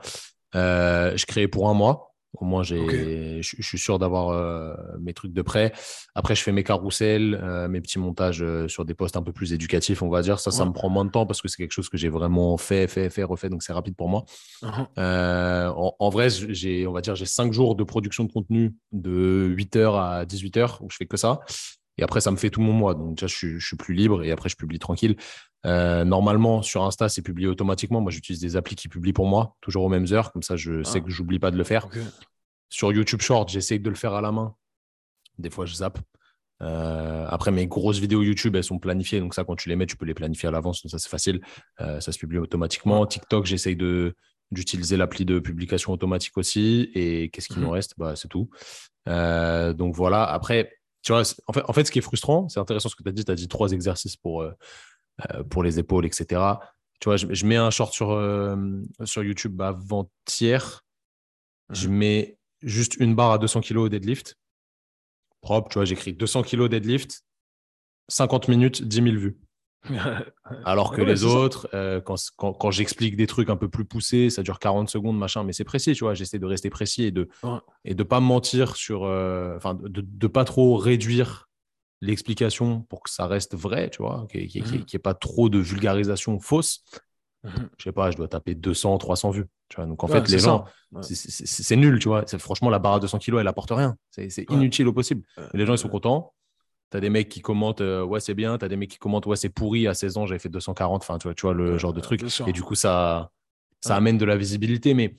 B: Euh, je crée pour un mois. Au moins, j'ai, je, suis sûr d'avoir euh, mes trucs de près. Après, je fais mes carousels, euh, mes petits montages sur des postes un peu plus éducatifs, on va dire. Ça, ça me prend moins de temps parce que c'est quelque chose que j'ai vraiment fait, fait, fait, refait. Donc, c'est rapide pour moi. Uh-huh. En, vrai, j'ai, on va dire, j'ai 5 jours de production de contenu de 8h à 18h où je fais que ça. Et après, ça me fait tout mon mois. Donc, déjà, je suis, plus libre et après, je publie tranquille. Euh, normalement, sur Insta, c'est publié automatiquement. Moi, j'utilise des applis qui publient pour moi, toujours aux mêmes heures. Comme ça, je sais ah. que j'oublie pas de le faire. Sur YouTube Short, j'essaie de le faire à la main. Des fois, je zappe. Euh, après, mes grosses vidéos YouTube, elles sont planifiées. Donc, ça, quand tu les mets, tu peux les planifier à l'avance. Ça, c'est facile. Euh, ça se publie automatiquement. TikTok, j'essaye de, d'utiliser l'appli de publication automatique aussi. Et qu'est-ce qu'il nous mhm. reste? Bah, C'est tout. donc, voilà. Après, tu vois, en fait, en fait, ce qui est frustrant, c'est intéressant ce que tu as dit. Tu as dit trois exercices pour, pour les épaules, etc. Tu vois, je, mets un short sur, euh, sur YouTube avant-hier. Je mhm. mets juste une barre à 200 kg au deadlift. Propre, tu vois, j'écris 200 kg deadlift, 50 minutes, 10 000 vues. <laughs> Alors que les autres, euh, quand, j'explique des trucs un peu plus poussés, ça dure 40 secondes, machin, mais c'est précis, tu vois. J'essaie de rester précis et de ne et de pas mentir sur. Euh, enfin, de ne pas trop réduire l'explication pour que ça reste vrai, tu vois, qu'il n'y ait, mmh. pas trop de vulgarisation fausse. Mmh. Je sais pas, je dois taper 200, 300 vues. Tu vois Donc en fait, les gens, c'est nul, tu vois. Franchement, la barre à 200 kilos, elle apporte rien. C'est inutile au possible. les gens, ils sont contents. Tu as des mecs qui commentent euh, ouais, c'est bien. Tu as des mecs qui commentent ouais, c'est pourri. À 16 ans, j'avais fait 240. Enfin, tu vois, tu vois le genre de truc. Et du coup, ça, ça amène de la visibilité. Mais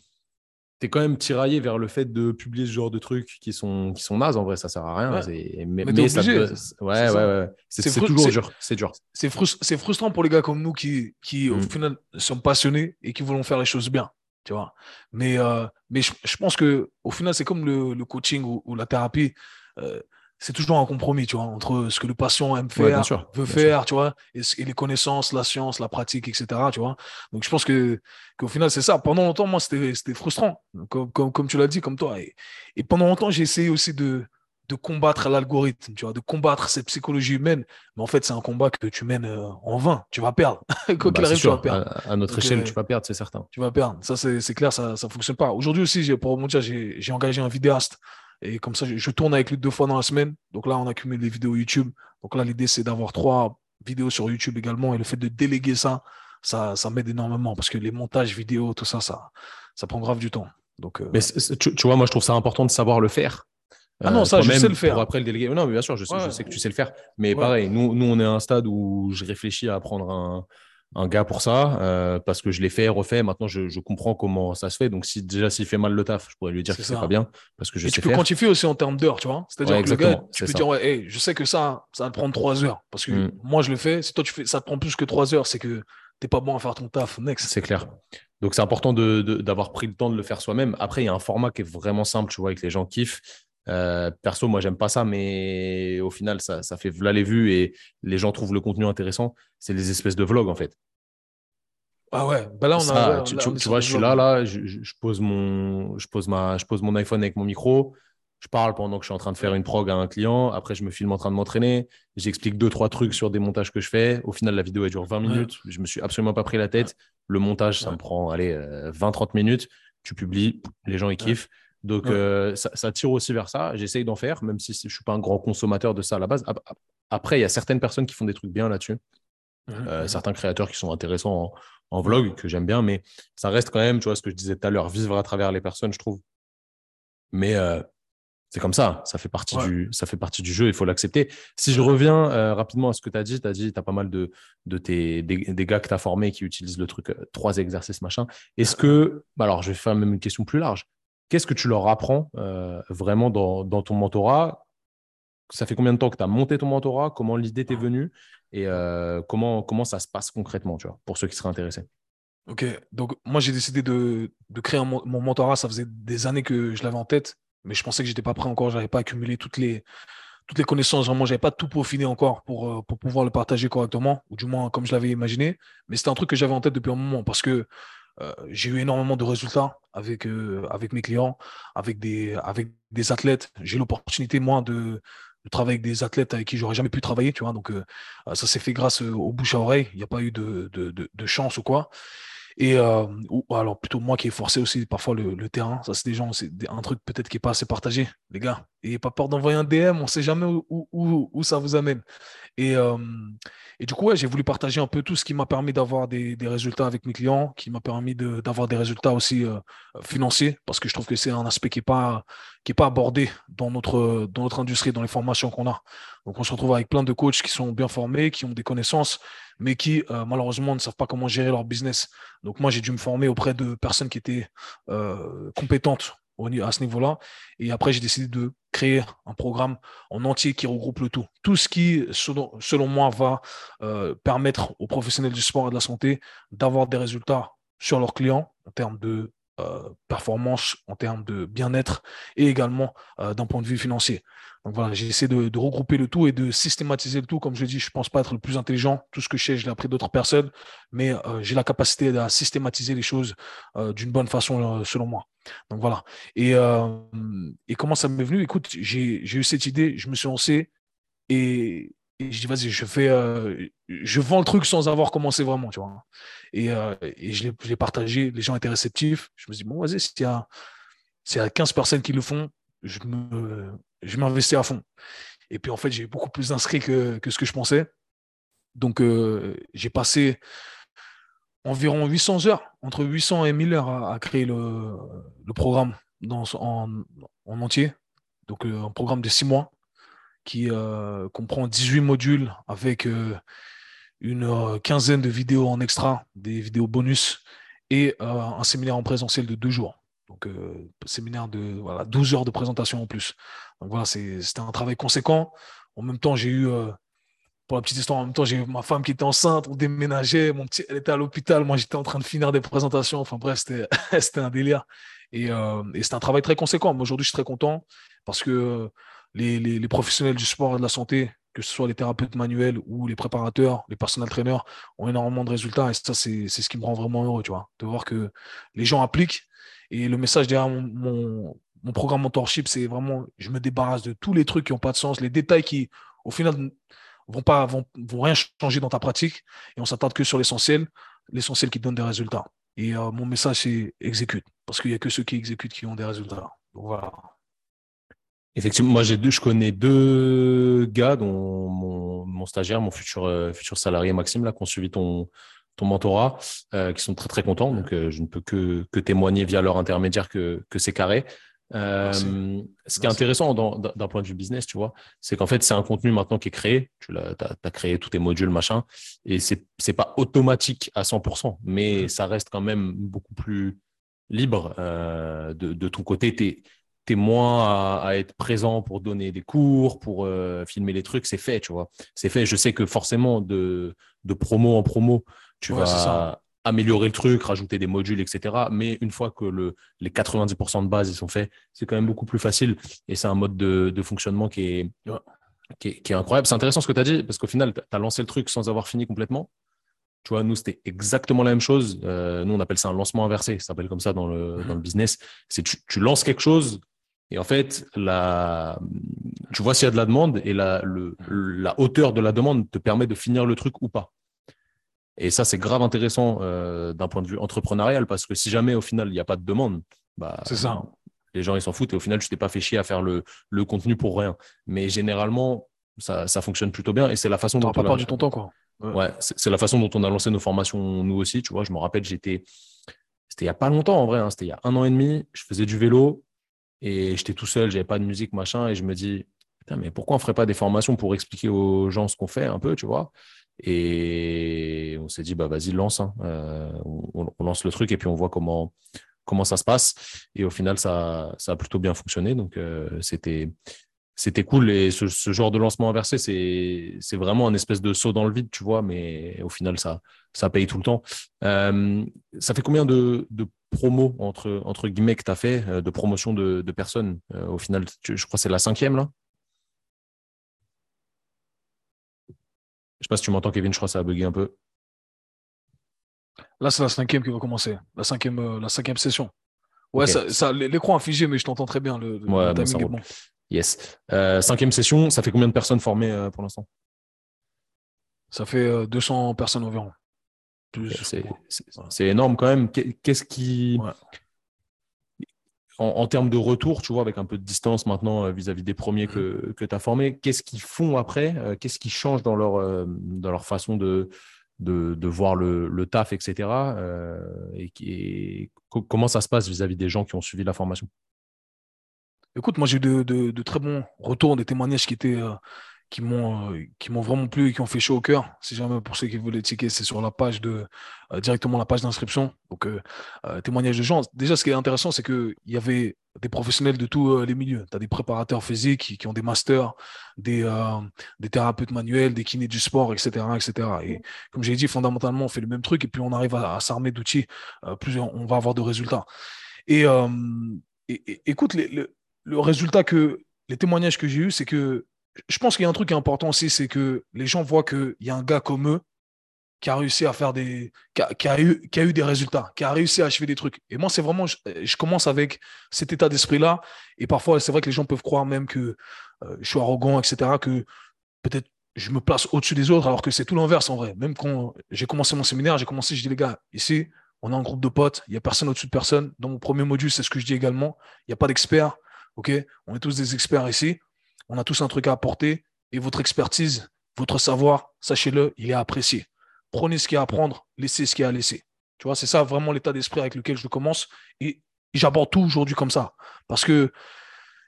B: tu es quand même tiraillé vers le fait de publier ce genre de trucs qui sont, qui sont nazes. En vrai, ça sert à rien. Mais, mais, ça Ouais, ouais, ouais. C'est toujours dur. C'est dur.
A: C'est frustrant pour les gars comme nous qui, qui au mm. final, sont passionnés et qui voulons faire les choses bien. Tu vois mais euh, mais je, pense que au final, c'est comme le, le coaching ou, la thérapie. Euh, c'est toujours un compromis, tu vois, entre ce que le patient aime faire, veut faire, tu vois, et, les connaissances, la science, la pratique, etc., tu vois. Donc, je pense que qu'au final, c'est ça. Pendant longtemps, moi, c'était frustrant, comme, comme, tu l'as dit, comme toi. Et, et pendant longtemps, j'ai essayé aussi de, de combattre l'algorithme, tu vois, de combattre cette psychologie humaine. Mais en fait, c'est un combat que tu mènes euh, en vain. Tu vas perdre. <laughs>
B: Quoi bah, qu'il arrive, tu vas perdre. À, notre échelle, euh, tu vas perdre, c'est certain.
A: Tu vas perdre. Ça, c'est clair, ça ne fonctionne pas. Aujourd'hui aussi, pour mon dire, j'ai engagé un vidéaste et comme ça, je, tourne avec lui deux fois dans la semaine. Donc là, on accumule des vidéos YouTube. Donc là, l'idée, c'est d'avoir trois vidéos sur YouTube également. Et le fait de déléguer ça, ça, ça m'aide énormément parce que les montages vidéo, tout ça, ça, ça prend grave du temps. Donc,
B: euh, mais tu, vois, moi, je trouve ça important de savoir le faire.
A: Ah non, ça, euh, je sais le faire.
B: Pour après le déléguer. Non, mais bien sûr, je sais, je sais que tu sais le faire. Mais pareil, nous, nous, on est à un stade où je réfléchis à prendre un, un gars pour ça euh, parce que je l'ai fait, refait. Maintenant, je, comprends comment ça se fait. Donc, si déjà s'il fait mal le taf, je pourrais lui dire que c'est pas bien parce que je
A: Et tu peux quantifier aussi en termes d'heures, tu vois. C'est-à-dire que le gars, tu peux dire ouais, je sais que ça, ça va te prendre trois heures parce que mm. moi je le fais. Si toi tu fais, ça te prend plus que trois heures, c'est que t'es pas bon à faire ton taf. Next.
B: C'est clair. Donc, c'est important d'avoir de, pris le temps de le faire soi-même. Après, il y a un format qui est vraiment simple, tu vois, avec les gens kiffent. Euh, perso, moi, j'aime pas ça, mais au final, ça, ça fait là les vues et les gens trouvent le contenu intéressant. C'est les espèces de vlogs, en fait.
A: Ah ouais, bah là, on a.
B: tu, vois, je suis là, là, je, pose mon, je, pose ma, je pose mon iPhone avec mon micro, je parle pendant que je suis en train de faire une prog à un client. Après, je me filme en train de m'entraîner. J'explique deux, trois trucs sur des montages que je fais. Au final, la vidéo, elle dure 20 minutes. Je me suis absolument pas pris la tête. Le montage, ça me prend, allez, 20-30 euh, minutes. Tu publies, les gens, ils kiffent. Donc, euh, ça, tire aussi vers ça. J'essaye d'en faire, même si je ne suis pas un grand consommateur de ça à la base. Après, il y a certaines personnes qui font des trucs bien là-dessus. Euh, certains créateurs qui sont intéressants en, vlog, que j'aime bien, mais ça reste quand même, tu vois, ce que je disais tout à l'heure, vivre à travers les personnes, je trouve. Mais euh, c'est comme ça, ça fait partie, du, ça fait partie du jeu, il faut l'accepter. Si je reviens rapidement à ce que tu as dit, tu as dit tu as pas mal de, de tes, des, gars que tu as formés qui utilisent le truc trois exercices, machin. Est-ce que, bah alors je vais faire même une question plus large, qu'est-ce que tu leur apprends euh, vraiment dans, ton mentorat? Ça fait combien de temps que tu as monté ton mentorat? Comment l'idée t'est venue? Et comment, comment ça se passe concrètement, tu vois, pour ceux qui seraient intéressés?
A: Ok, donc moi j'ai décidé de, créer mon mentorat, ça faisait des années que je l'avais en tête mais je pensais que j'étais pas prêt encore. J'avais pas accumulé toutes les, connaissances. Vraiment, j'avais pas tout peaufiné encore pour, euh, pour pouvoir le partager correctement, ou du moins comme je l'avais imaginé. Mais c'était un truc que j'avais en tête depuis un moment parce que euh, j'ai eu énormément de résultats avec, euh, mes clients, avec des, athlètes. J'ai l'opportunité, moi, de, travailler avec des athlètes avec qui j'aurais jamais pu travailler, tu vois. Donc, ça s'est fait grâce au bouche à oreille. Il n'y a pas eu de, de, de, chance ou quoi. Et euh, ou, alors plutôt moi qui ai forcé aussi parfois le, terrain. Ça, c'est des gens, c'est un truc peut-être qui n'est pas assez partagé, les gars. Et pas peur d'envoyer un DM, on ne sait jamais où, où, où, ça vous amène. Et, euh, et du coup, ouais, j'ai voulu partager un peu tout ce qui m'a permis d'avoir des, des, résultats avec mes clients, qui m'a permis d'avoir des résultats aussi euh, financiers, parce que je trouve que c'est un aspect qui n'est pas, qui est pas abordé dans notre, dans notre industrie, dans les formations qu'on a. Donc on se retrouve avec plein de coachs qui sont bien formés, qui ont des connaissances, mais qui euh, malheureusement ne savent pas comment gérer leur business. Donc moi, j'ai dû me former auprès de personnes qui étaient euh, compétentes à ce niveau-là. Et après, j'ai décidé de créer un programme en entier qui regroupe le tout. Tout ce qui, selon, selon moi, va euh, permettre aux professionnels du sport et de la santé d'avoir des résultats sur leurs clients en termes de performance, en termes de bien-être et également d'un point de vue financier. Donc voilà, j'ai essayé de, regrouper le tout et de systématiser le tout. Comme je dit, je ne pense pas être le plus intelligent. Tout ce que je sais, je l'ai appris d'autres personnes, mais euh, j'ai la capacité à systématiser les choses euh, d'une bonne façon, euh, selon moi. Donc voilà. Et comment ça m'est venu? Écoute, j'ai eu cette idée, je me suis lancé et, je dis, vas-y, je fais, je vends le truc sans avoir commencé vraiment, tu vois. Et, et je l'ai partagé, les gens étaient réceptifs. Je me suis dit, bon, vas-y, s'il y a, y a 15 personnes qui le font, je me, je m'investis à fond. Et puis en fait, j'ai beaucoup plus d'inscrits que, que, ce que je pensais. Donc euh, j'ai passé environ 800 heures, entre 800 et 1000 heures à, créer le, le programme dans, en, en, entier. Donc euh, un programme de 6 mois qui euh, comprend 18 modules avec une quinzaine de vidéos en extra, des vidéos bonus et un séminaire en présentiel de deux jours. Donc, euh, séminaire de voilà, 12 heures de présentation en plus. Donc voilà, c'était un travail conséquent. En même temps, j'ai eu, euh, pour la petite histoire, en même temps, j'ai eu ma femme qui était enceinte, on déménageait, mon petit, elle était à l'hôpital, moi j'étais en train de finir des présentations. Enfin bref, c'était <laughs> un délire. Et, euh, et c'était un travail très conséquent. Mais aujourd'hui, je suis très content parce que les, professionnels du sport et de la santé, que ce soit les thérapeutes manuels ou les préparateurs, les personnels traîneurs, ont énormément de résultats. Et ça, c'est ce qui me rend vraiment heureux, tu vois, de voir que les gens appliquent et le message derrière mon, mon, programme mentorship, c'est vraiment, je me débarrasse de tous les trucs qui n'ont pas de sens, les détails qui, au final, vont vont, rien changer dans ta pratique. Et on s'attarde que sur l'essentiel, l'essentiel qui donne des résultats. Et euh, mon message, c'est exécute. Parce qu'il n'y a que ceux qui exécutent qui ont des résultats. voilà.
B: Effectivement, moi, j'ai deux, je connais deux gars, dont mon, mon stagiaire, mon futur, euh, futur salarié Maxime, là, qui ont suivi ton, ton mentorat, euh, qui sont très très contents. Donc, euh, je ne peux que, que, témoigner via leur intermédiaire que, que c'est carré. Euh, ce qui est intéressant d'un point de vue business, tu vois, c'est qu'en fait, c'est un contenu maintenant qui est créé. Tu as, as, créé tous tes modules, machin, et c'est n'est pas automatique à 100%, mais ça reste quand même beaucoup plus libre de, de, ton côté. Tu es, moins à, être présent pour donner des cours, pour filmer les trucs. C'est fait, tu vois. C'est fait. Je sais que forcément, de, de promo en promo, tu vas améliorer le truc, rajouter des modules, etc. Mais une fois que le, les 90% de base ils sont faits, c'est quand même beaucoup plus facile. Et c'est un mode de, de fonctionnement qui est, qui est, qui est incroyable. C'est intéressant ce que tu as dit, parce qu'au final, tu as lancé le truc sans avoir fini complètement. Tu vois, nous, c'était exactement la même chose. Euh, nous, on appelle ça un lancement inversé. Ça s'appelle comme ça dans le, mhm. dans le business. C'est tu, tu lances quelque chose et en fait, la, tu vois s'il y a de la demande et la, le, la hauteur de la demande te permet de finir le truc ou pas. Et ça, c'est grave intéressant euh, d'un point de vue entrepreneurial parce que si jamais au final il n'y a pas de demande, bah,
A: c'est ça.
B: Les gens ils s'en foutent et au final tu t'es pas fait chier à faire le, le contenu pour rien. Mais généralement, ça, ça fonctionne plutôt bien et c'est la façon dont
A: on pas perdu ton temps quoi.
B: Ouais, c'est la façon dont on a lancé nos formations nous aussi. Tu vois, je me rappelle, j'étais, c'était il y a pas longtemps en vrai, hein, c'était il y a un an et demi. Je faisais du vélo, et j'étais tout seul, j'avais pas de musique, machin, et je me dis, mais pourquoi on ferait pas des formations pour expliquer aux gens ce qu'on fait un peu, tu vois? Et on s'est dit, bah vas-y, lance, hein. euh, on, lance le truc et puis on voit comment comment ça se passe. Et au final, ça, ça a plutôt bien fonctionné. Donc, euh, c'était c'était cool. Et ce, genre de lancement inversé, c'est vraiment un espèce de saut dans le vide, tu vois, mais au final, ça, ça paye tout le temps. Euh, ça fait combien de, de promos, entre, entre guillemets, que tu as fait, euh, de promotion de, de personnes euh, Au final, je crois que c'est la cinquième, là Je sais pas si tu m'entends, Kevin, je crois que ça a bugué un peu.
A: Là, c'est la cinquième qui va commencer, la cinquième, la cinquième session. Ouais, ça, l'écran a figé, mais je t'entends très bien. Le,
B: ouais, bon. Yes. Euh, cinquième session, ça fait combien de personnes formées euh, pour l'instant?
A: Ça fait 200 euh, personnes environ.
B: C'est énorme quand même. Qu'est-ce qui. En, termes de retour, tu vois, avec un peu de distance maintenant vis-à-vis des premiers que, que tu as formés, qu'est-ce qu'ils font après? Qu'est-ce qui change dans leur, dans leur façon de, de, voir le, taf, etc. et, et, comment ça se passe vis-à-vis des gens qui ont suivi la formation?
A: Écoute, moi j'ai eu de, très bons retours, des témoignages qui étaient euh, euh, qui m'ont vraiment plu et qui ont fait chaud au cœur. Si jamais pour ceux qui veulent les tickets, c'est sur la page de euh, directement la page d'inscription. Donc témoignages de gens. Déjà, ce qui est intéressant, c'est qu'il y avait des professionnels de tous les milieux. Tu as des préparateurs physiques qui, ont des masters, des, des thérapeutes manuels, des kinés du sport, etc. etc. Et comme j'ai dit, fondamentalement, on fait le même truc et puis on arrive à, s'armer d'outils, plus on va avoir de résultats. Et, écoute, les, le résultat que les témoignages que j'ai eus, c'est que je pense qu'il y a un truc qui important aussi, c'est que les gens voient qu'il y a un gars comme eux qui a réussi à faire des. Qui a, eu, qui a eu des résultats, qui a réussi à achever des trucs. Et moi, c'est vraiment. Je, commence avec cet état d'esprit-là. Et parfois, c'est vrai que les gens peuvent croire même que euh, je suis arrogant, etc., que peut-être je me place au-dessus des autres, alors que c'est tout l'inverse en vrai. Même quand j'ai commencé mon séminaire, j'ai commencé, je dis les gars, ici, on a un groupe de potes, il n'y a personne au-dessus de personne. Dans mon premier module, c'est ce que je dis également. Il n'y a pas d'experts. On est tous des experts ici. On a tous un truc à apporter. Et votre expertise, votre savoir, sachez-le, il est apprécié. Prenez ce qu'il y a à prendre, laissez ce qu'il y a à laisser. Tu vois, c'est ça vraiment l'état d'esprit avec lequel je commence. Et j'aborde tout aujourd'hui comme ça. Parce que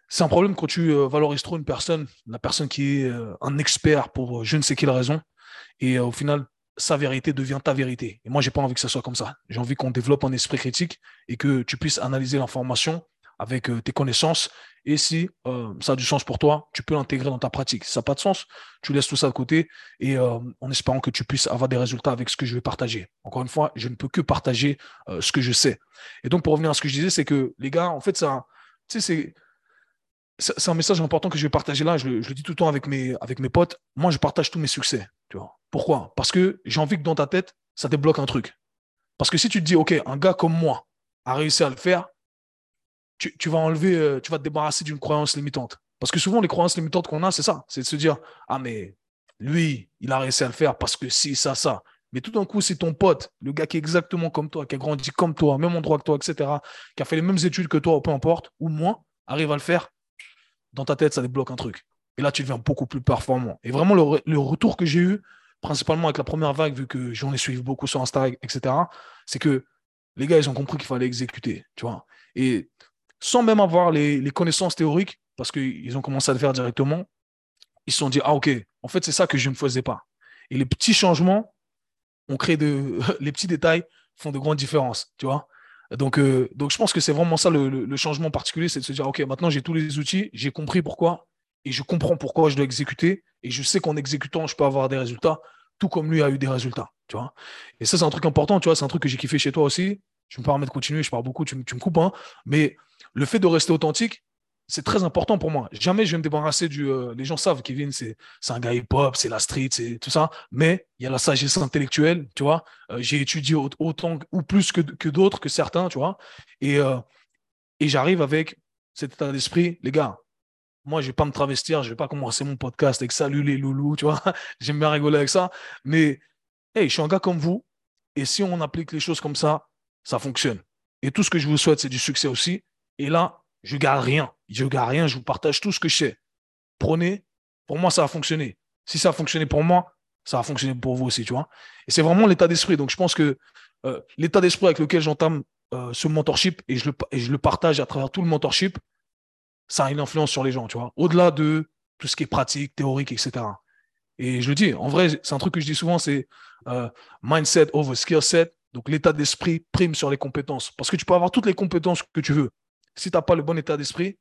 A: c'est un problème quand tu euh, valorises trop une personne, la personne qui est euh, un expert pour euh, je ne sais quelle raison. Et au final, sa vérité devient ta vérité. Et moi, j'ai pas envie que ça soit comme ça. J'ai envie qu'on développe un esprit critique et que tu puisses analyser l'information avec euh, tes connaissances. Et si euh, ça a du sens pour toi, tu peux l'intégrer dans ta pratique. Si ça n'a pas de sens, tu laisses tout ça de côté et euh, en espérant que tu puisses avoir des résultats avec ce que je vais partager. Encore une fois, je ne peux que partager ce que je sais. Et donc, pour revenir à ce que je disais, c'est que les gars, en fait, ça, c'est c'est un message important que je vais partager là. Je le, dis tout le temps avec mes, potes. Moi, je partage tous mes succès. Pourquoi? Parce que j'ai envie que dans ta tête, ça débloque un truc. Parce que si tu te dis, OK, un gars comme moi a réussi à le faire, tu, vas enlever, euh, tu vas te débarrasser d'une croyance limitante. Parce que souvent, les croyances limitantes qu'on a, c'est ça. C'est de se dire, ah, mais lui, il a réussi à le faire parce que si, ça, ça. Mais tout d'un coup, c'est ton pote, le gars qui est exactement comme toi, qui a grandi comme toi, même endroit que toi, etc., qui a fait les mêmes études que toi, peu importe, ou moins, arrive à le faire. Dans ta tête, ça débloque un truc. Et là, tu deviens beaucoup plus performant. Et vraiment, le, retour que j'ai eu, principalement avec la première vague, vu que j'en ai suivi beaucoup sur Insta, etc., c'est que les gars, ils ont compris qu'il fallait exécuter, tu vois. Et sans même avoir les, connaissances théoriques, parce qu'ils ont commencé à le faire directement, ils se sont dit, ah ok, en fait c'est ça que je ne faisais pas. Et les petits changements ont créé de... <laughs> les petits détails font de grandes différences, tu vois. Donc, euh, donc je pense que c'est vraiment ça le, changement particulier, c'est de se dire, ok, maintenant j'ai tous les outils, j'ai compris pourquoi, et je comprends pourquoi je dois exécuter, et je sais qu'en exécutant, je peux avoir des résultats, tout comme lui a eu des résultats, tu vois. Et ça, c'est un truc important, tu vois, c'est un truc que j'ai kiffé chez toi aussi. Je me permets de continuer, je parle beaucoup, tu, tu me coupes, hein, mais le fait de rester authentique, c'est très important pour moi. Jamais je vais me débarrasser du. Euh, les gens savent, Kevin, c'est un gars hip-hop, c'est la street, c'est tout ça. Mais il y a la sagesse intellectuelle, tu vois. Euh, j'ai étudié autant ou plus que, que d'autres, que certains, tu vois. Et, euh, et j'arrive avec cet état d'esprit, les gars. Moi, je vais pas me travestir, je vais pas commencer mon podcast avec salut les loulous, tu vois. <laughs> J'aime bien rigoler avec ça. Mais, hey, je suis un gars comme vous. Et si on applique les choses comme ça, ça fonctionne. Et tout ce que je vous souhaite, c'est du succès aussi. Et là, je garde rien. Je garde rien, je vous partage tout ce que je sais. Prenez, pour moi, ça a fonctionné. Si ça a fonctionné pour moi, ça a fonctionné pour vous aussi, tu vois. Et c'est vraiment l'état d'esprit. Donc, je pense que euh, l'état d'esprit avec lequel j'entame euh, ce mentorship et je, le, et je le partage à travers tout le mentorship, ça a une influence sur les gens, tu vois. Au-delà de tout ce qui est pratique, théorique, etc. Et je le dis, en vrai, c'est un truc que je dis souvent, c'est euh, mindset over skill set. Donc l'état d'esprit prime sur les compétences. Parce que tu peux avoir toutes les compétences que tu veux. Si tu n'as pas le bon état d'esprit,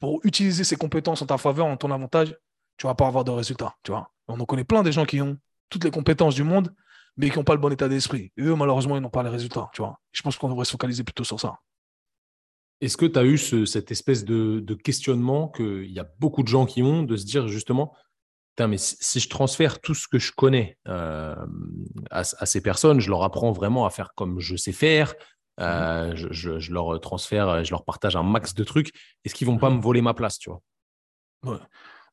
A: pour utiliser ces compétences en ta faveur, en ton avantage, tu ne vas pas avoir de résultats. Tu vois On en connaît plein des gens qui ont toutes les compétences du monde, mais qui n'ont pas le bon état d'esprit. eux, malheureusement, ils n'ont pas les résultats. Tu vois Je pense qu'on devrait se focaliser plutôt sur ça.
B: Est-ce que tu as eu cette espèce de, questionnement qu'il y a beaucoup de gens qui ont, de se dire justement, mais si je transfère tout ce que je connais euh, à, ces personnes, je leur apprends vraiment à faire comme je sais faire, euh, je, leur transfère, je leur partage un max de trucs, est-ce qu'ils vont pas me mmh voler ma place, tu vois?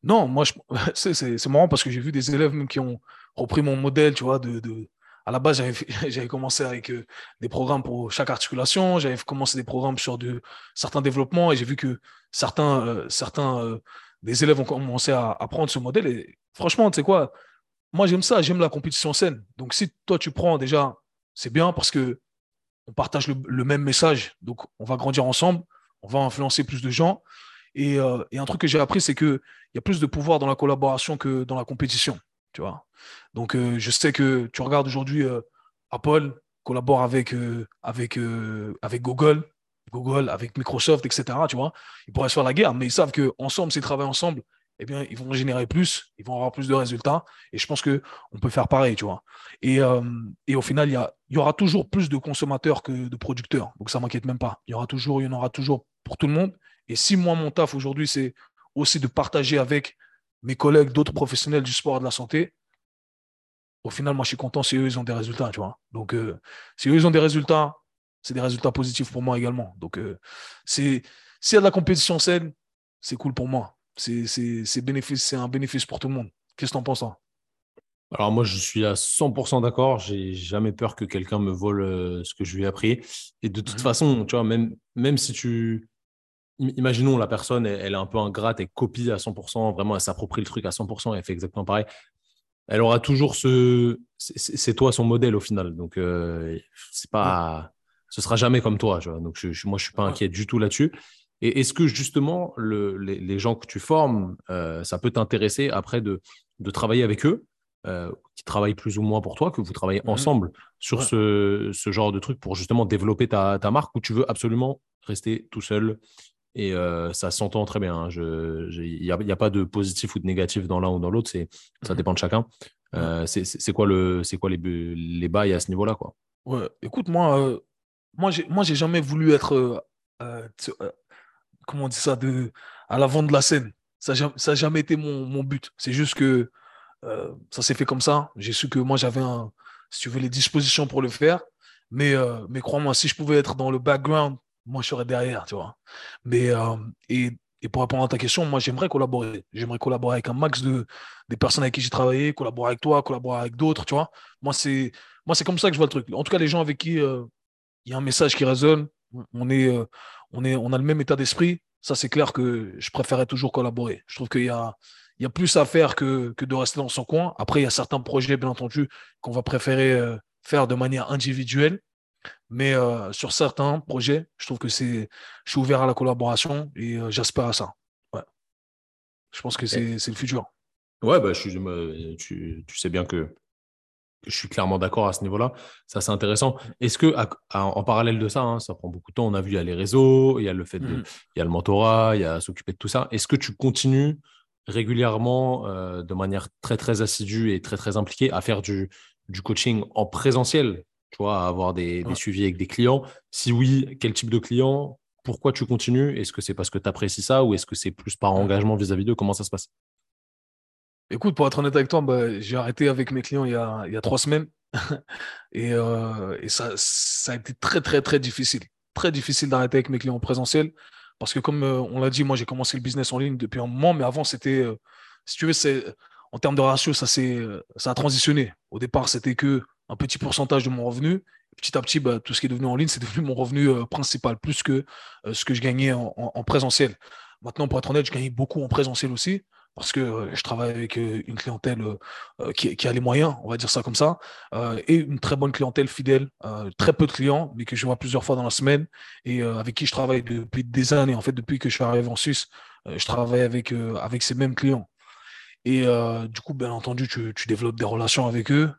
A: Non, moi, <laughs> c'est marrant parce que j'ai vu des élèves même qui ont repris mon modèle, tu vois, de, à la base, <laughs> j'avais commencé avec euh, des programmes pour chaque articulation, j'avais commencé des programmes sur de, certains développements et j'ai vu que certains, euh, certains euh, des élèves ont commencé à, apprendre ce modèle. Et franchement, tu sais quoi, moi j'aime ça, j'aime la compétition saine. Donc si toi tu prends déjà, c'est bien parce que on partage le, même message, donc on va grandir ensemble, on va influencer plus de gens. Et, et un truc que j'ai appris, c'est qu'il y a plus de pouvoir dans la collaboration que dans la compétition. Tu vois donc, euh, je sais que tu regardes aujourd'hui euh, Apple collabore avec, euh, avec, avec Google, Google, avec Microsoft, etc. Tu vois, ils pourraient se faire la guerre, mais ils savent qu'ensemble, s'ils travaillent ensemble, eh bien, ils vont générer plus, ils vont avoir plus de résultats. Et je pense qu'on peut faire pareil, tu vois. Et, et au final, il y, aura toujours plus de consommateurs que de producteurs. Donc, ça ne m'inquiète même pas. Il y, aura toujours, il y en aura toujours pour tout le monde. Et si moi, mon taf aujourd'hui, c'est aussi de partager avec mes collègues, d'autres professionnels du sport et de la santé, au final, moi, je suis content si eux, ils ont des résultats, tu vois. Donc, euh, si eux, ils ont des résultats, c'est des résultats positifs pour moi également. Donc, euh, s'il y a de la compétition saine, c'est cool pour moi. C'est bénéfice, c'est un bénéfice pour tout le monde. Qu'est-ce que tu en penses
B: Alors moi, je suis à 100% d'accord. J'ai jamais peur que quelqu'un me vole euh, ce que je lui ai appris. Et de toute mhm. façon, tu vois, même, même si tu... Imaginons la personne, elle, elle est un peu ingrate, elle copie à 100%, vraiment, elle s'approprie le truc à 100%, elle fait exactement pareil elle aura toujours ce. C'est toi son modèle au final. Donc, euh, c'est pas. Ce sera jamais comme toi. Tu vois. Donc, je, moi, je suis pas inquiet du tout là-dessus. Et est-ce que justement, le, les, gens que tu formes, euh, ça peut t'intéresser après de, de, travailler avec eux, euh, qui travaillent plus ou moins pour toi, que vous travaillez mmh ensemble sur ce, ce, genre de truc pour justement développer ta, ta marque ou tu veux absolument rester tout seul? Et euh, ça s'entend très bien. Hein. Il n'y a, pas de positif ou de négatif dans l'un ou dans l'autre. Ça mhm. dépend de chacun. Euh, c'est quoi, le, quoi les, les bails à ce niveau-là quoi?
A: Ouais. Écoute, moi, euh, moi, j'ai jamais voulu être, comment on dit ça, de, à l'avant de la scène. Ça n'a jamais été mon, but. C'est juste que ça s'est fait comme ça. J'ai su que moi, j'avais, si tu veux, les dispositions pour le faire. Mais, mais crois-moi, si je pouvais être dans le background moi, je serais derrière, tu. Mais, euh, et, pour répondre à ta question, moi, j'aimerais collaborer. J'aimerais collaborer avec un max de des personnes avec qui j'ai travaillé, collaborer avec toi, collaborer avec d'autres, tu vois. Moi, c'est moi c'est comme ça que je vois le truc. En tout cas, les gens avec qui euh, il y a un message qui résonne, on, est, euh, on, est, on a le même état d'esprit. Ça, c'est clair que je préférerais toujours collaborer. Je trouve qu'il y a, il y a plus à faire que, que de rester dans son coin. Après, il y a certains projets, bien entendu, qu'on va préférer faire de manière individuelle. Mais euh, sur certains projets, je trouve que c'est, je suis ouvert à la collaboration et euh, j'espère à ça. Ouais. Je pense que c'est, le futur.
B: Ouais, bah, je tu, tu, sais bien que, je suis clairement d'accord à ce niveau-là. Ça, c'est intéressant. Est-ce que, en parallèle de ça, hein, ça prend beaucoup de temps, on a vu, il y a les réseaux, il y a le fait de, mmh. il y a le mentorat, il y a s'occuper de tout ça. Est-ce que tu continues régulièrement, euh, de manière très, très assidue et très, très impliquée, à faire du, du coaching en présentiel tu vois, avoir des, suivis avec des clients? Si oui, quel type de client? Pourquoi tu continues? Est-ce que c'est parce que tu apprécies ça ou est-ce que c'est plus par engagement vis-à-vis d'eux? Comment ça se passe?
A: Écoute, pour être honnête avec toi, bah, j'ai arrêté avec mes clients il y a, trois semaines. <laughs> et, euh, ça, a été très, très, très difficile. Très difficile d'arrêter avec mes clients présentiels. Parce que comme euh, on l'a dit, moi, j'ai commencé le business en ligne depuis un moment, mais avant, c'était, euh, si tu veux, en termes de ratio, ça, a transitionné. Au départ, c'était que un petit pourcentage de mon revenu. Petit à petit, bah, tout ce qui est devenu en ligne, c'est devenu mon revenu principal, plus que ce que je gagnais en, présentiel. Maintenant, pour être honnête, je gagnais beaucoup en présentiel aussi. Parce que je travaille avec une clientèle qui, a les moyens, on va dire ça comme ça, et une très bonne clientèle fidèle, très peu de clients, mais que je vois plusieurs fois dans la semaine et avec qui je travaille depuis des années. En fait, depuis que je suis arrivé en Suisse, je travaille avec, avec ces mêmes clients. Et du coup, bien entendu, tu, développes des relations avec eux,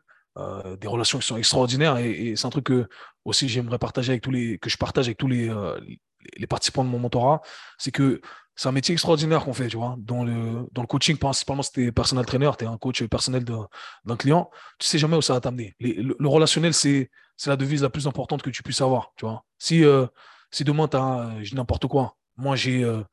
A: des relations qui sont extraordinaires. Et, c'est un truc que aussi j'aimerais partager avec tous les, que je partage avec tous les, les participants de mon mentorat, c'est que c'est un métier extraordinaire qu'on fait, tu vois. Dans le, coaching, principalement, si tu es personnel trainer, tu es un coach personnel d'un client, tu sais jamais où ça va t'amener. Le, relationnel, c'est la devise la plus importante que tu puisses avoir, tu vois. Si, euh, si demain, tu as, n'importe quoi, moi, j'ai euh,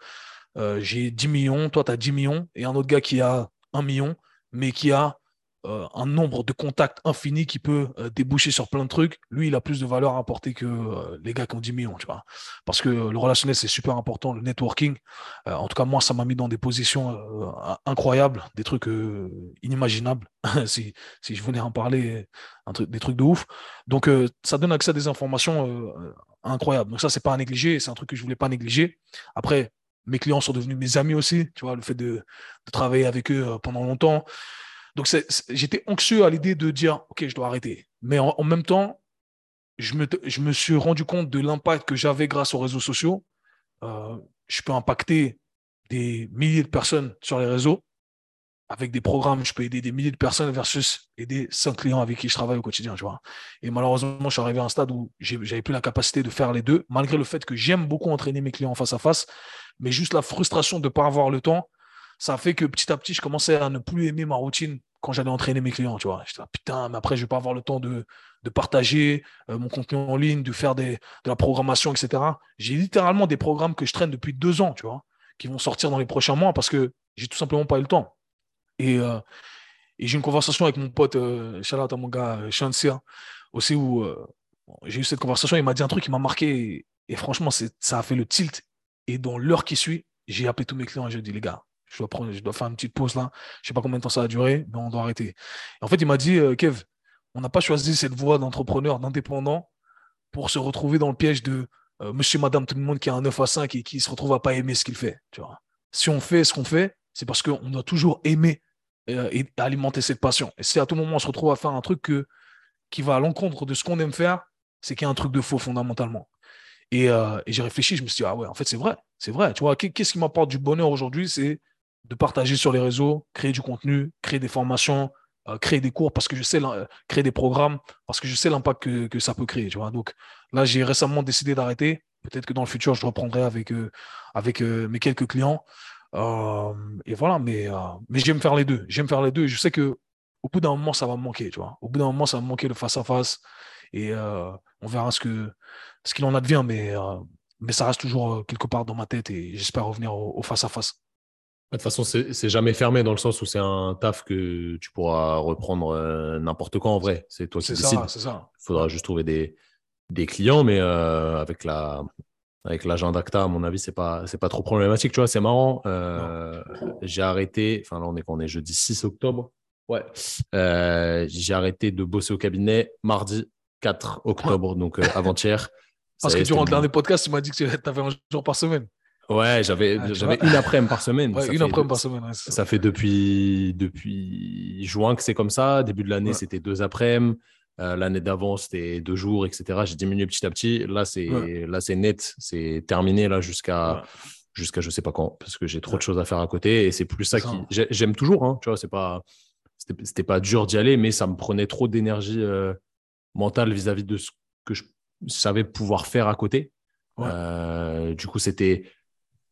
A: euh, j'ai 10 millions, toi, tu as 10 millions, et un autre gars qui a 1 million, mais qui a euh, un nombre de contacts infini qui peut euh, déboucher sur plein de trucs, lui, il a plus de valeur à apporter que euh, les gars qui ont 10 millions, tu vois. Parce que le relationnel, c'est super important, le networking. en tout cas, moi, ça m'a mis dans des positions incroyables, des trucs inimaginables, <laughs> si, si, je venais en parler, des trucs de ouf. Donc, ça donne accès à des informations incroyables. Donc, ça, c'est pas à négliger, c'est un truc que je voulais pas négliger. Après, mes clients sont devenus mes amis aussi, tu vois, le fait de travailler avec eux pendant longtemps. Donc, j'étais anxieux à l'idée de dire, OK, je dois arrêter. Mais en, même temps, je me, suis rendu compte de l'impact que j'avais grâce aux réseaux sociaux. Euh, je peux impacter des milliers de personnes sur les réseaux. Avec des programmes, je peux aider des milliers de personnes versus aider cinq clients avec qui je travaille au quotidien. Et malheureusement, je suis arrivé à un stade où j'avais plus la capacité de faire les deux, malgré le fait que j'aime beaucoup entraîner mes clients face à face. Mais juste la frustration de ne pas avoir le temps, ça fait que petit à petit, je commençais à ne plus aimer ma routine quand j'allais entraîner mes clients, tu vois. J'étais putain, mais après, je vais pas avoir le temps de, de partager euh, mon contenu en ligne, de faire de la programmation, etc. J'ai littéralement des programmes que je traîne depuis deux ans, tu vois, qui vont sortir dans les prochains mois parce que j'ai tout simplement pas eu le temps. Et, euh, et j'ai une conversation avec mon pote, euh, mon gars, euh, aussi, où j'ai eu cette conversation. Il m'a dit un truc qui m'a marqué. Et, franchement, ça a fait le tilt. Et dans l'heure qui suit, j'ai appelé tous mes clients et j'ai dit, les gars, je dois, faire une petite pause là. Je sais pas combien de temps ça va durer, mais on doit arrêter. en fait, il m'a dit, euh, Kev, on n'a pas choisi cette voie d'entrepreneur, d'indépendant pour se retrouver dans le piège de euh, monsieur, madame, tout le monde qui a un 9 à 5 et qui se retrouve à pas aimer ce qu'il fait. Tu vois. Si on fait ce qu'on fait, c'est parce qu'on doit toujours aimer euh, et alimenter cette passion. Et si à tout moment on se retrouve à faire un truc qui va à l'encontre de ce qu'on aime faire, c'est qu'il y a un truc de faux fondamentalement. Et, et j'ai réfléchi, je me suis dit, ah ouais, en fait, c'est vrai, c'est vrai. Tu vois, qu'est-ce qui m'apporte du bonheur aujourd'hui C'est de partager sur les réseaux, créer du contenu, créer des formations, euh, créer des cours parce que je sais créer des programmes parce que je sais l'impact que, ça peut créer. Tu vois. Donc là, j'ai récemment décidé d'arrêter. Peut-être que dans le futur, je reprendrai avec, euh, avec euh, mes quelques clients. et voilà, mais, mais j'aime faire les deux. J'aime faire les deux. je sais que au bout d'un moment, ça va me manquer. Tu vois. Au bout d'un moment, ça va me manquer le face-à-face. et on verra ce qu'il ce qu'il en advient. Mais, mais ça reste toujours quelque part dans ma tête et j'espère revenir au face-à-face.
B: De toute façon, c'est jamais fermé dans le sens où c'est un taf que tu pourras reprendre euh, n'importe quand en vrai. C'est toi qui décides. Il faudra juste trouver des, des clients, mais euh, avec la avec l'agenda que à mon avis, c'est pas c'est pas trop problématique. Tu vois, c'est marrant. Euh, j'ai arrêté. Enfin là, on est on est jeudi 6 octobre. Ouais. j'ai arrêté de bosser au cabinet mardi 4 octobre, donc avant-hier. <laughs>
A: Parce que durant le dernier podcast, tu m'as dit que tu avais un jour par semaine.
B: Ouais, j'avais ah, j'avais une après-midi par semaine.
A: une après-midi par semaine.
B: ça. fait depuis, depuis juin que c'est comme ça. Début de l'année, c'était deux après-midi. Euh, l'année d'avant, c'était deux jours, etc. J'ai diminué petit à petit. Là, c'est là c'est net. C'est terminé là jusqu'à jusqu'à je sais pas quand parce que j'ai trop de choses à faire à côté et c'est plus ça qui j'aime toujours. Hein, tu vois, c'est pas c'était pas dur d'y aller, mais ça me prenait trop d'énergie euh, mentale vis-à-vis de ce que je savais pouvoir faire à côté. Euh, du coup, c'était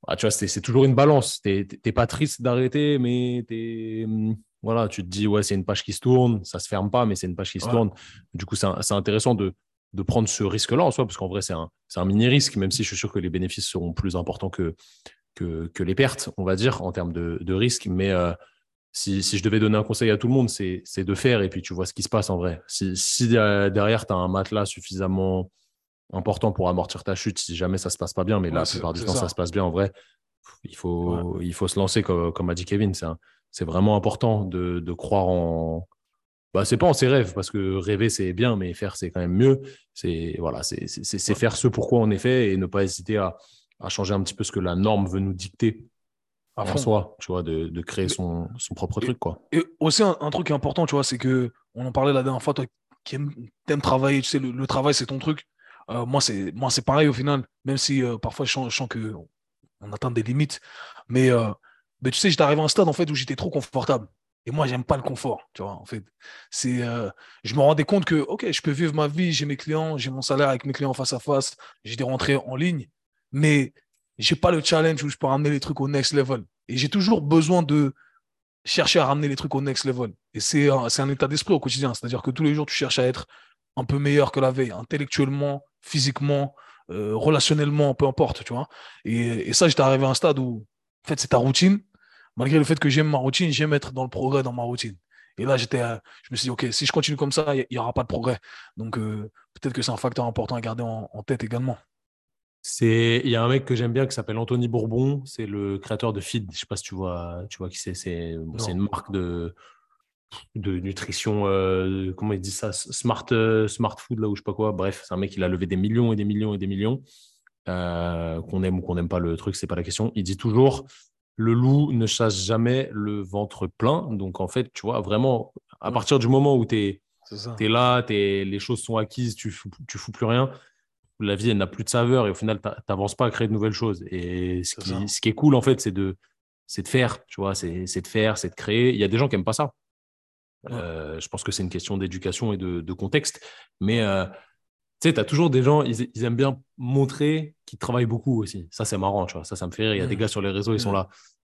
B: ah, tu vois, c'est toujours une balance. Tu n'es pas triste d'arrêter, mais es, hum, voilà, tu te dis, ouais, c'est une page qui se tourne, ça se ferme pas, mais c'est une page qui se tourne. Du coup, c'est intéressant de, de, prendre ce risque-là en soi, parce qu'en vrai, c'est un, un mini-risque, même si je suis sûr que les bénéfices seront plus importants que, que, que les pertes, on va dire, en termes de, de risque. Mais euh, si, si, je devais donner un conseil à tout le monde, c'est de faire et puis tu vois ce qui se passe en vrai. Si, si derrière, tu as un matelas suffisamment important pour amortir ta chute si jamais ça se passe pas bien. Mais la plupart du temps, ça. se passe bien en vrai. Il faut, il faut se lancer, comme, comme a dit Kevin. C'est vraiment important de, de, croire en. Bah, c'est pas en ses rêves, parce que rêver, c'est bien, mais faire, c'est quand même mieux. C'est voilà, c'est faire ce pourquoi on est fait et ne pas hésiter à, à changer un petit peu ce que la norme veut nous dicter en soi, tu vois, de, créer son, propre truc, quoi.
A: Et aussi, un, truc important, tu vois, c'est que, on en parlait la dernière fois, toi qui aimes, travailler, tu sais, le, travail, c'est ton truc. Euh, moi, c'est moi c'est pareil au final, même si euh, parfois je sens, que on atteint des limites. Mais, euh, mais tu sais, j'étais arrivé à un stade en fait où j'étais trop confortable. Et moi, j'aime pas le confort, tu vois, en fait. C'est, je me rendais compte que, OK, je peux vivre ma vie, j'ai mes clients, j'ai mon salaire avec mes clients face à face, j'ai des rentrées en ligne, mais j'ai pas le challenge où je peux ramener les trucs au next level. Et j'ai toujours besoin de chercher à ramener les trucs au next level. Et c'est un état d'esprit au quotidien. C'est-à-dire que tous les jours, tu cherches à être un peu meilleur que la veille, intellectuellement, physiquement, euh, relationnellement, peu importe, tu vois. Et, et ça, j'étais arrivé à un stade où, en fait, c'est ta routine. Malgré le fait que j'aime ma routine, j'aime être dans le progrès dans ma routine. Et là, j'étais, euh, je me suis dit, OK, si je continue comme ça, il n'y aura pas de progrès. Donc, euh, peut-être que c'est un facteur important à garder en, tête également.
B: C'est, il y a un mec que j'aime bien qui s'appelle Anthony Bourbon, c'est le créateur de Feed. Je sais pas si tu vois, tu vois qui c'est. C'est, c'est une marque de, de nutrition, euh, comment il dit ça, smart, euh, smart food, là ou je sais pas quoi. Bref, c'est un mec, il a levé des millions et des millions et des millions. Euh, qu'on aime ou qu'on n'aime pas le truc, c'est pas la question. Il dit toujours le loup ne chasse jamais le ventre plein. Donc en fait, tu vois, vraiment, à partir du moment où tu es, es, là, es, les choses sont acquises, tu fous, tu fous plus rien. La vie, elle n'a plus de saveur et au final, tu n'avances pas à créer de nouvelles choses. Et ce qui, ce qui, est cool, en fait, c'est de, de faire, tu vois, c'est de faire, c'est de créer. Il y a des gens qui n'aiment pas ça. Euh, je pense que c'est une question d'éducation et de, contexte. Mais euh, tu sais, tu as toujours des gens, ils, aiment bien montrer qu'ils travaillent beaucoup aussi. Ça, c'est marrant, tu vois. Ça, ça me fait rire. Il y a des mmh. gars sur les réseaux, ils sont mmh. là.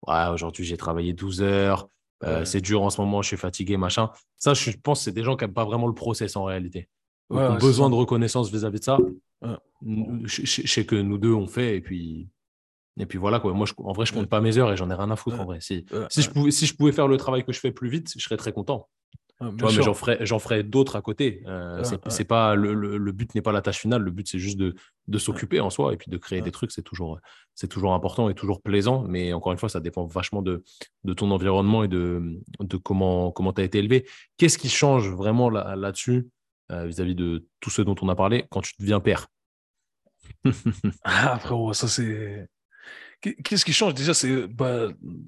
B: Ouais, aujourd'hui, j'ai travaillé 12 heures. Euh, c'est dur en ce moment, je suis fatigué, machin. Ça, je pense c'est des gens qui n'aiment pas vraiment le process en réalité. Ils ont besoin de reconnaissance vis-à-vis de ça. Je, sais que nous deux, on fait. Et puis, et puis voilà, quoi. moi, en vrai, je compte pas mes heures et j'en ai rien à foutre en vrai. Si, si, je pouvais, si je pouvais faire le travail que je fais plus vite, je serais très content. Ah, mais j'en ferai, j'en ferai d'autres à côté. Euh, c'est, pas le, le, but n'est pas la tâche finale. Le but c'est juste de, de s'occuper en soi et puis de créer des trucs. C'est toujours, c'est toujours important et toujours plaisant. Mais encore une fois, ça dépend vachement de, de ton environnement et de, de comment comment tu as été élevé. Qu'est-ce qui change vraiment là, là-dessus euh, vis-à-vis de tout ce dont on a parlé quand tu deviens père?
A: Ah frérot, ça c'est Qu'est-ce qui change déjà? C'est bah,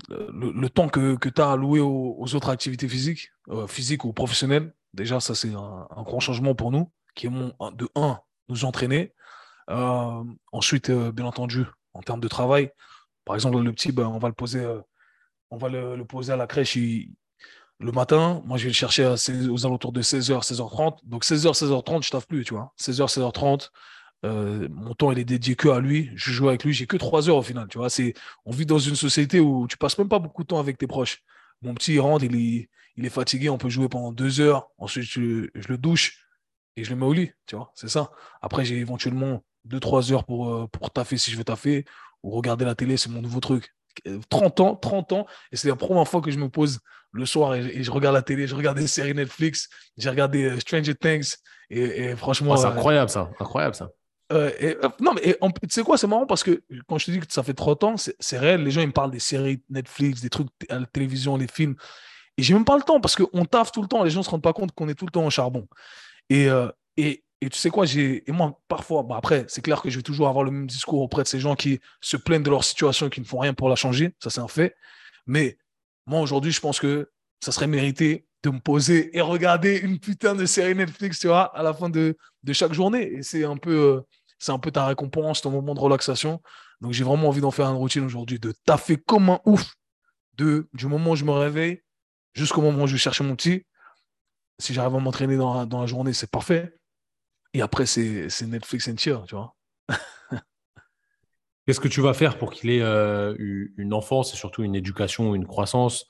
A: le, temps que, tu as alloué aux, autres activités physiques, euh, physiques ou professionnelles. Déjà, ça, c'est un, grand changement pour nous, qui est de un, nous entraîner. Euh, ensuite, euh, bien entendu, en termes de travail, par exemple, le petit, ben, on va le poser, on va le, poser à la crèche le matin. Moi, je vais le chercher aux alentours de 16h, 16h30. Donc, 16h, 16h30, je taffe plus, tu vois. 16h, 16h30, euh, mon temps il est dédié que à lui. Je joue avec lui, j'ai que trois heures au final. Tu vois, c'est on vit dans une société où tu passes même pas beaucoup de temps avec tes proches. Mon petit il rentre, il est, il est fatigué, on peut jouer pendant deux heures. Ensuite, je, le douche et je le mets au lit. Tu vois, c'est ça. Après, j'ai éventuellement deux trois heures pour euh, pour taffer si je veux taffer ou regarder la télé, c'est mon nouveau truc. 30 ans, 30 ans, et c'est la première fois que je me pose le soir et, je regarde la télé, je regarde des séries Netflix, j'ai regardé euh, Stranger Things, et, franchement.
B: Oh, c'est incroyable ça, incroyable ça.
A: Euh, euh, non, mais tu sais quoi, c'est marrant parce que quand je te dis que ça fait 30 ans, c'est réel. Les gens, ils me parlent des séries Netflix, des trucs à la télévision, les films. Et j'ai même pas le temps parce qu'on taffe tout le temps. Les gens se rendent pas compte qu'on est tout le temps en charbon. Et, euh, tu sais quoi, j'ai et moi, parfois, après, c'est clair que je vais toujours avoir le même discours auprès de ces gens qui se plaignent de leur situation et qui ne font rien pour la changer. Ça, c'est un fait. Mais moi, aujourd'hui, je pense que ça serait mérité de me poser et regarder une putain de série Netflix, tu vois, à la fin de, de chaque journée. Et c'est un peu c'est un peu ta récompense, ton moment de relaxation. Donc j'ai vraiment envie d'en faire une routine aujourd'hui, de taffer comme un ouf, de, du moment où je me réveille jusqu'au moment où je vais chercher mon petit. Si j'arrive à m'entraîner dans, la journée, c'est parfait. Et après, c'est Netflix and chill, tu vois. <laughs>
B: Qu'est-ce que tu vas faire pour qu'il ait euh, une enfance et surtout une éducation, une croissance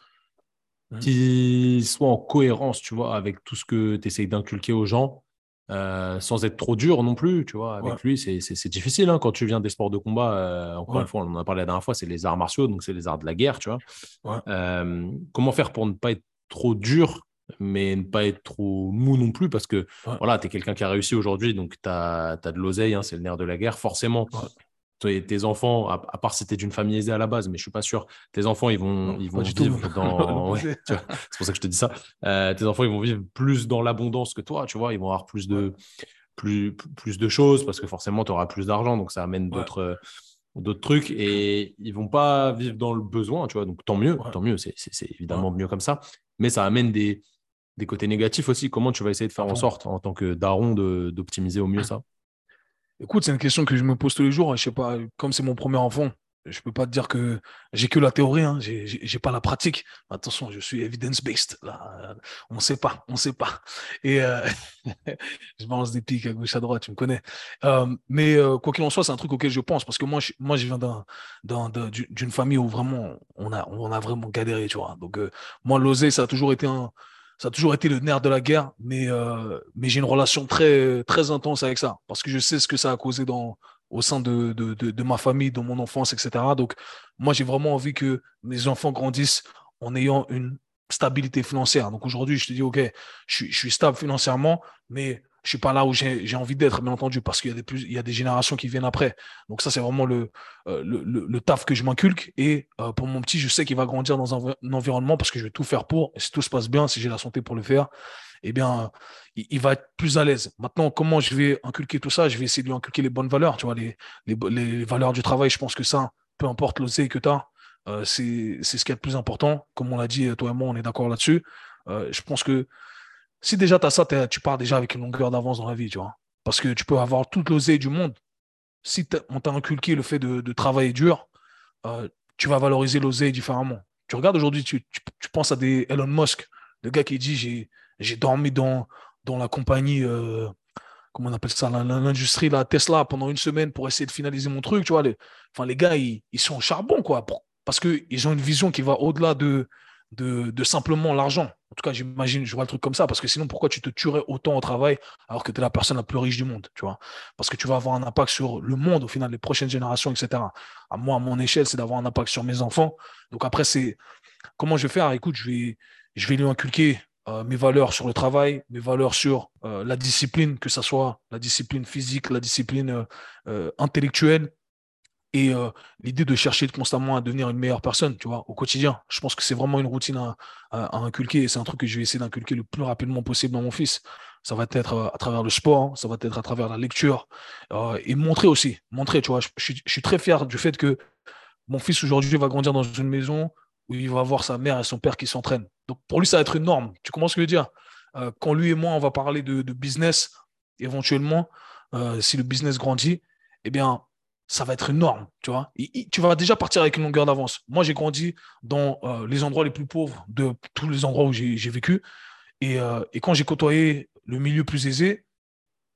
B: mmh. qui soit en cohérence, tu vois, avec tout ce que tu essayes d'inculquer aux gens? Euh, sans être trop dur non plus, tu vois. Avec lui, c'est difficile hein, quand tu viens des sports de combat. Euh, encore une fois, on en a parlé la dernière fois, c'est les arts martiaux, donc c'est les arts de la guerre, tu vois. Euh, comment faire pour ne pas être trop dur, mais ne pas être trop mou non plus? Parce que voilà, tu es quelqu'un qui a réussi aujourd'hui, donc tu as, as, de l'oseille, hein, c'est le nerf de la guerre. Forcément, tes, enfants, à, part si tu es d'une famille aisée à la base, mais je suis pas sûr, tes enfants, ils vont, ils vont vivre <laughs> dans. c'est pour ça que je te dis ça. Euh, tes enfants, ils vont vivre plus dans l'abondance que toi, tu vois. Ils vont avoir plus de, plus, plus de choses parce que forcément, tu auras plus d'argent, donc ça amène d'autres. d'autres trucs et ils vont pas vivre dans le besoin, tu vois. Donc tant mieux, tant mieux, c'est évidemment mieux comme ça. Mais ça amène des, des côtés négatifs aussi. Comment tu vas essayer de faire en sorte, en tant que daron, d'optimiser au mieux <clears throat> ça?
A: Écoute, c'est une question que je me pose tous les jours. Je sais pas, comme c'est mon premier enfant, je peux pas te dire que j'ai que la théorie, hein. j'ai pas la pratique. Attention, je suis evidence-based. On ne sait pas, on ne sait pas. Et euh, <laughs> je balance des pics à gauche, à droite, tu me connais. Euh, mais euh, quoi qu'il en soit, c'est un truc auquel je pense parce que moi, je, moi, je viens d'une famille où vraiment on a, on a vraiment galéré, tu vois. Donc, moi, l'oseille, ça a toujours été un, ça a toujours été le nerf de la guerre, mais, mais j'ai une relation très, très intense avec ça parce que je sais ce que ça a causé dans, au sein de, de, de, ma famille, de mon enfance, etc. Donc, moi, j'ai vraiment envie que mes enfants grandissent en ayant une stabilité financière. Donc, aujourd'hui, je te dis, OK, je suis stable financièrement, mais je suis pas là où j'ai envie d'être, bien entendu, parce qu'il y a des plus, il y a des générations qui viennent après. Donc ça, c'est vraiment le, euh, le, le, taf que je m'inculque. Et euh, pour mon petit, je sais qu'il va grandir dans un, environnement parce que je vais tout faire pour. Et si tout se passe bien, si j'ai la santé pour le faire, eh bien, il, va être plus à l'aise. Maintenant, comment je vais inculquer tout ça? Je vais essayer de lui inculquer les bonnes valeurs, tu vois, les, les, les valeurs du travail. Je pense que ça, peu importe l'oseille que tu as, euh, c'est ce qui est le plus important. Comme on l'a dit, toi et moi, on est d'accord là-dessus. Je pense que si déjà tu as ça, tu pars déjà avec une longueur d'avance dans la vie, tu vois. Parce que tu peux avoir toute l'oseille du monde. Si on t'a inculqué le fait de, travailler dur, euh, tu vas valoriser l'oseille différemment. Tu regardes aujourd'hui, tu, penses à des Elon Musk, le gars qui dit j'ai dormi dans, dans la compagnie, euh, comment on appelle ça, l'industrie, la Tesla, pendant une semaine pour essayer de finaliser mon truc. Tu vois, les, enfin, les gars, ils, ils sont au charbon, quoi, parce qu'ils ont une vision qui va au-delà de, de, simplement l'argent. En tout cas, j'imagine, je vois le truc comme ça, parce que sinon, pourquoi tu te tuerais autant au travail alors que tu es la personne la plus riche du monde, tu vois? Parce que tu vas avoir un impact sur le monde, au final, les prochaines générations, etc. À moi, à mon échelle, c'est d'avoir un impact sur mes enfants. Donc après, c'est comment je vais faire? Écoute, je vais, je vais lui inculquer euh, mes valeurs sur le travail, mes valeurs sur euh, la discipline, que ce soit la discipline physique, la discipline euh, intellectuelle, et l'idée de chercher constamment à devenir une meilleure personne, tu vois, au quotidien. Je pense que c'est vraiment une routine à, inculquer, et c'est un truc que je vais essayer d'inculquer le plus rapidement possible dans mon fils. Ça va être à travers le sport, hein, ça va être à travers la lecture, et montrer aussi, montrer, tu vois. Je, suis très fier du fait que mon fils aujourd'hui va grandir dans une maison où il va voir sa mère et son père qui s'entraînent. Donc pour lui, ça va être une norme. Tu comprends ce que je veux dire? Euh, Quand lui et moi, on va parler de, business, éventuellement, euh, si le business grandit, eh bien, ça va être une norme, tu vois. tu vas déjà partir avec une longueur d'avance. Moi, j'ai grandi dans euh, les endroits les plus pauvres de tous les endroits où j'ai vécu. Et, quand j'ai côtoyé le milieu plus aisé,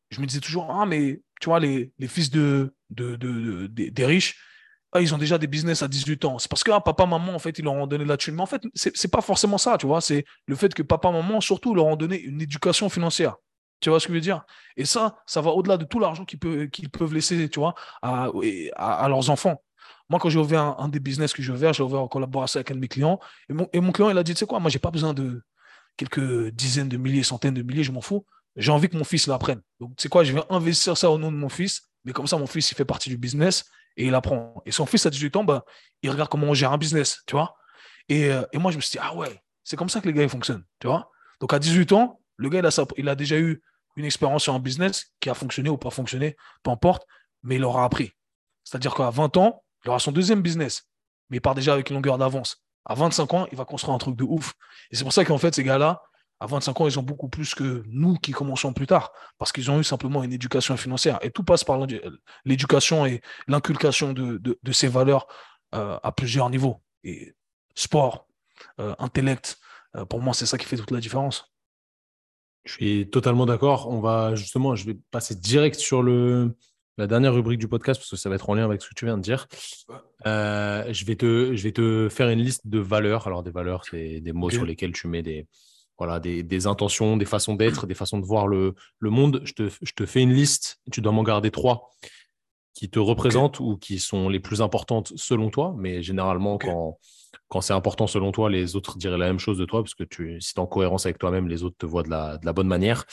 A: je me disais toujours, ah, mais tu vois, les, fils de, des riches, ah, ils ont déjà des business à 18 ans. C'est parce que ah, papa, maman, en fait, ils leur ont donné la thune. Mais en fait, c'est, n'est pas forcément ça, tu vois. C'est le fait que papa, maman, surtout, leur ont donné une éducation financière. Tu vois ce que je veux dire? Et ça, ça va au-delà de tout l'argent qu'ils peuvent, peuvent laisser, tu vois, à, à, leurs enfants. Moi, quand j'ai ouvert un, des business que j'ai ouvert, j'ai ouvert en collaboration avec un de mes clients. Et mon, et mon client, il a dit, tu sais quoi, moi, j'ai pas besoin de quelques dizaines de milliers, centaines de milliers, je m'en fous. J'ai envie que mon fils l'apprenne. Donc, tu sais quoi, je vais investir ça au nom de mon fils. Mais comme ça, mon fils, il fait partie du business et il apprend. Et son fils à 18 ans, bah, il regarde comment on gère un business, tu vois. Et, euh, et, moi, je me suis dit, ah ouais, c'est comme ça que les gars ils fonctionnent, tu vois. Donc à 18 ans, le gars, il a, il a déjà eu une expérience sur un business qui a fonctionné ou pas fonctionné, peu importe, mais il aura appris. C'est-à-dire qu'à 20 ans, il aura son deuxième business, mais il part déjà avec une longueur d'avance. À 25 ans, il va construire un truc de ouf. Et c'est pour ça qu'en fait, ces gars-là, à 25 ans, ils ont beaucoup plus que nous qui commençons plus tard, parce qu'ils ont eu simplement une éducation financière. Et tout passe par l'éducation et l'inculcation de, ces valeurs euh, à plusieurs niveaux. Et sport, euh, intellect, euh, pour moi, c'est ça qui fait toute la différence.
B: Je suis totalement d'accord. On va justement, je vais passer direct sur le, la dernière rubrique du podcast parce que ça va être en lien avec ce que tu viens de dire. je, vais te, je vais te faire une liste de valeurs. Alors, des valeurs, c'est des mots sur lesquels tu mets des, voilà, des, intentions, des façons d'être, des façons de voir le, monde. Je te, fais une liste, tu dois m'en garder trois qui te représentent ou qui sont les plus importantes selon toi. Mais généralement, quand, quand c'est important selon toi, les autres diraient la même chose de toi, parce que tu, si tu es en cohérence avec toi-même, les autres te voient de la, de la bonne manière.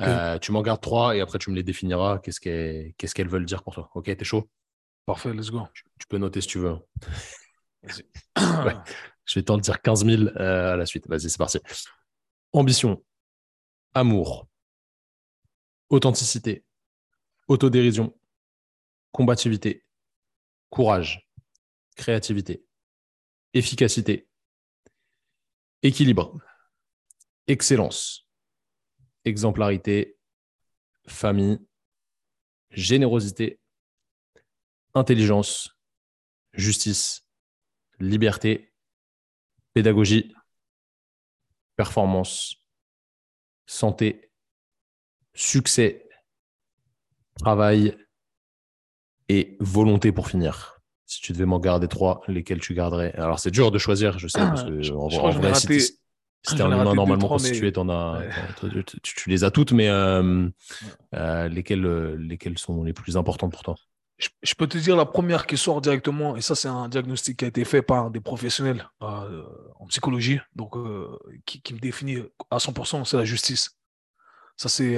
B: Euh, tu m'en gardes trois et après tu me les définiras. Qu'est-ce qu'elles veulent dire pour toi? Ok, t'es chaud?
A: Parfait, let's go.
B: Tu, peux noter si tu veux. <coughs> je vais t'en dire 15 000 euh, à la suite. Vas-y, c'est parti. Ambition, amour, authenticité, autodérision, combativité, courage, créativité, efficacité, équilibre, excellence, exemplarité, famille, générosité, intelligence, justice, liberté, pédagogie, performance, santé, succès, travail et volonté pour finir. Si tu devais m'en garder trois, lesquels tu garderais? Alors c'est dur de choisir, je sais, parce que
A: Je-
B: en,
A: je
B: vrai,
A: raté-
B: si
A: j'en ai
B: un humain normalement constitué,
A: mais-
B: as,
A: Ouais.
B: tu, tu- tu les as toutes, mais euh, euh, lesquelles, euh, lesquelles sont les plus importantes pour toi?
A: Je, je peux te dire la première qui sort directement, et ça c'est un diagnostic qui a été fait par des professionnels euh, en psychologie, donc qui, qui me définit à 100%, c'est la justice. Ça c'est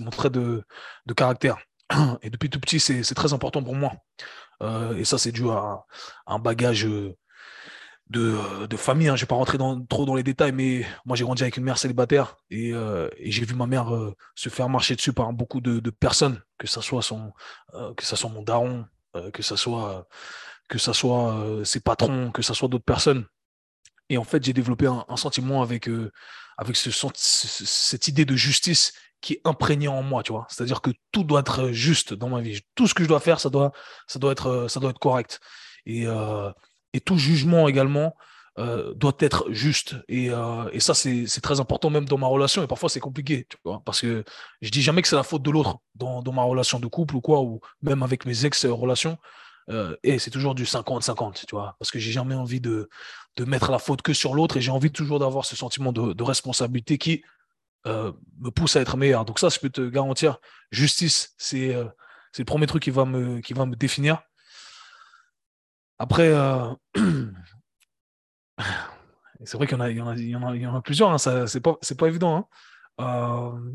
A: mon trait de, de caractère. Et depuis tout petit, c'est très important pour moi. Euh, et ça c'est dû à, un bagage euh, de, de famille. Hein. Je vais pas rentrer trop dans les détails, mais moi j'ai grandi avec une mère célibataire et, euh, j'ai vu ma mère euh, se faire marcher dessus par beaucoup de, personnes, que ça soit euh, soit mon daron, euh, que ça soit, que ça soit euh, ses patrons, que ça soit d'autres personnes. Et en fait, j'ai développé un, sentiment avec, euh, avec ce, ce- cette idée de justice qui est imprégnée en moi, tu vois. C'est-à-dire que tout doit être juste dans ma vie. Tout ce que je dois faire, ça doit, ça doit être, euh, ça doit être correct. Et, euh, et tout jugement également euh, doit être juste. Et, et ça, c'est très important même dans ma relation. Et parfois, c'est compliqué, tu vois, parce que je dis jamais que c'est la faute de l'autre dans, dans ma relation de couple ou quoi, ou même avec mes ex-relations. Et c'est toujours du 50-50, tu vois, parce que j'ai jamais envie de, de mettre la faute que sur l'autre et j'ai envie toujours d'avoir ce sentiment de, de responsabilité qui euh, me pousse à être meilleur. Donc ça, je peux te garantir, justice, c'est euh, le premier truc qui va me, qui va me définir. Après, euh, <clears throat> c'est vrai qu'il y y y en a, plusieurs, hein, c'est pas, pas évident. hein. Euh,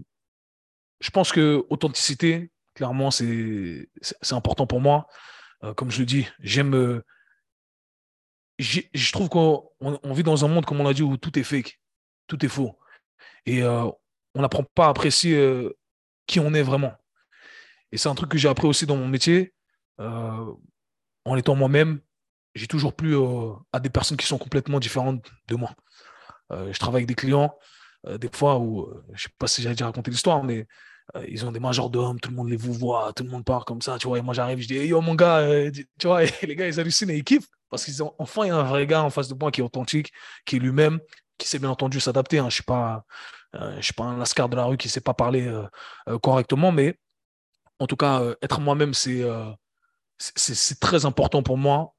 A: je pense que authenticité, clairement, c'est, important pour moi. Comme je le dis, j'aime, j'ai- je trouve qu'on on- on vit dans un monde, comme on l'a dit, où tout est fake, tout est faux. Et euh, on n'apprend pas à apprécier euh, qui on est vraiment. Et c'est un truc que j'ai appris aussi dans mon métier. Euh, en étant moi-même, j'ai toujours plu à des personnes qui sont complètement différentes de moi. Je travaille avec des clients, des fois où, je sais pas si j'ai déjà raconté l'histoire, mais ils ont des majordomes, tout le monde les vous voit, tout le monde part comme ça, tu vois. Et moi, j'arrive, je dis, hey, yo, mon gars, tu vois, <laughs> et les gars, ils hallucinent et ils kiffent parce qu'ils ont enfin, il y a un vrai gars en face de moi qui est authentique, qui est lui-même, qui sait bien entendu s'adapter. Hein. Je suis pas, euh, suis pas un lascar de la rue qui sait pas parler euh, euh, correctement, mais en tout cas, être moi-même, c'est très important pour moi.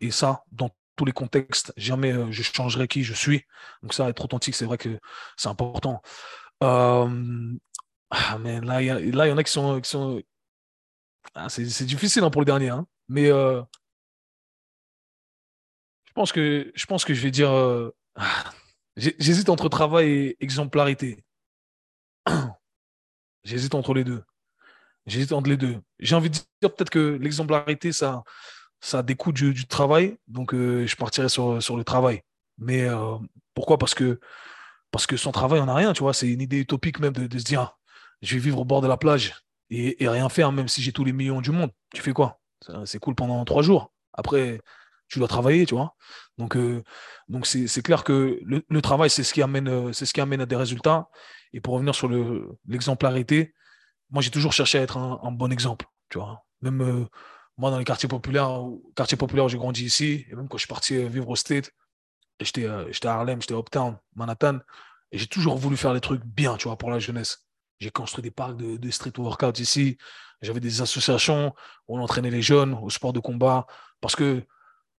A: et ça, dans tous les contextes, jamais je changerai qui je suis. Donc ça, être authentique, c'est vrai que c'est important. Ah, mais là, il y, en a qui sont... Qui sont... Ah, c'est difficile hein, pour le dernier. hein. Mais je pense que, je pense que je vais dire... ah, J'hésite entre travail et exemplarité. <clears throat> J'hésite entre les deux. J'hésite entre les deux. J'ai envie de dire peut-être que l'exemplarité, ça, ça découle du, travail. Donc, euh, je partirais sur, sur le travail. Mais euh, pourquoi? Parce que, parce que sans travail, on n'a rien. Tu vois, c'est une idée utopique même de, se dire, ah, je vais vivre au bord de la plage et, rien faire, même si j'ai tous les millions du monde. Tu fais quoi? C'est cool pendant trois jours. Après, tu dois travailler, tu vois. Donc, euh, donc c'est, clair que le, travail, c'est ce qui amène, euh, c'est ce qui amène à des résultats. Et pour revenir sur le, l'exemplarité, moi, j'ai toujours cherché à être un, bon exemple, tu vois. Même euh, moi, dans les quartiers populaires, quartiers populaires où j'ai grandi ici, et même quand je suis parti vivre au State, j'étais j'étais à Harlem, j'étais à Uptown, Manhattan, et j'ai toujours voulu faire des trucs bien, tu vois, pour la jeunesse. J'ai construit des parcs de, de street workout ici, j'avais des associations où on entraînait les jeunes au sport de combat, parce que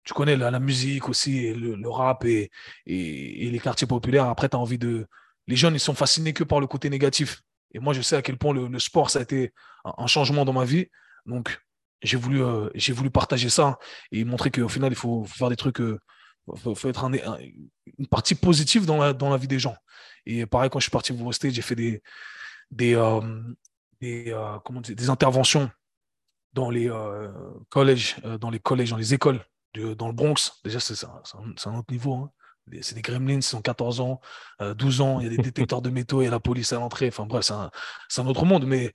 A: tu connais la, musique aussi, le, rap et, et, les quartiers populaires, après, tu as envie de... Les jeunes, ils sont fascinés que par le côté négatif. Et moi, je sais à quel point le, sport, ça a été un, changement dans ma vie. Donc, j'ai voulu, euh, voulu partager ça et montrer qu'au final, il faut faire des trucs, euh, faut, être un- un- une partie positive dans la, dans la vie des gens. Et pareil, quand je suis parti vous rester, j'ai fait des, des, euh, des, euh, comment des interventions dans les collèges, dans les collèges, dans les écoles, dans le Bronx. Déjà, c'est un, un- un autre niveau. hein. c'est des gremlins, ils sont 14 ans, 12 ans, il y a des <laughs> détecteurs de métaux, il y a la police à l'entrée. Enfin bref, c'est un, autre monde. Mais,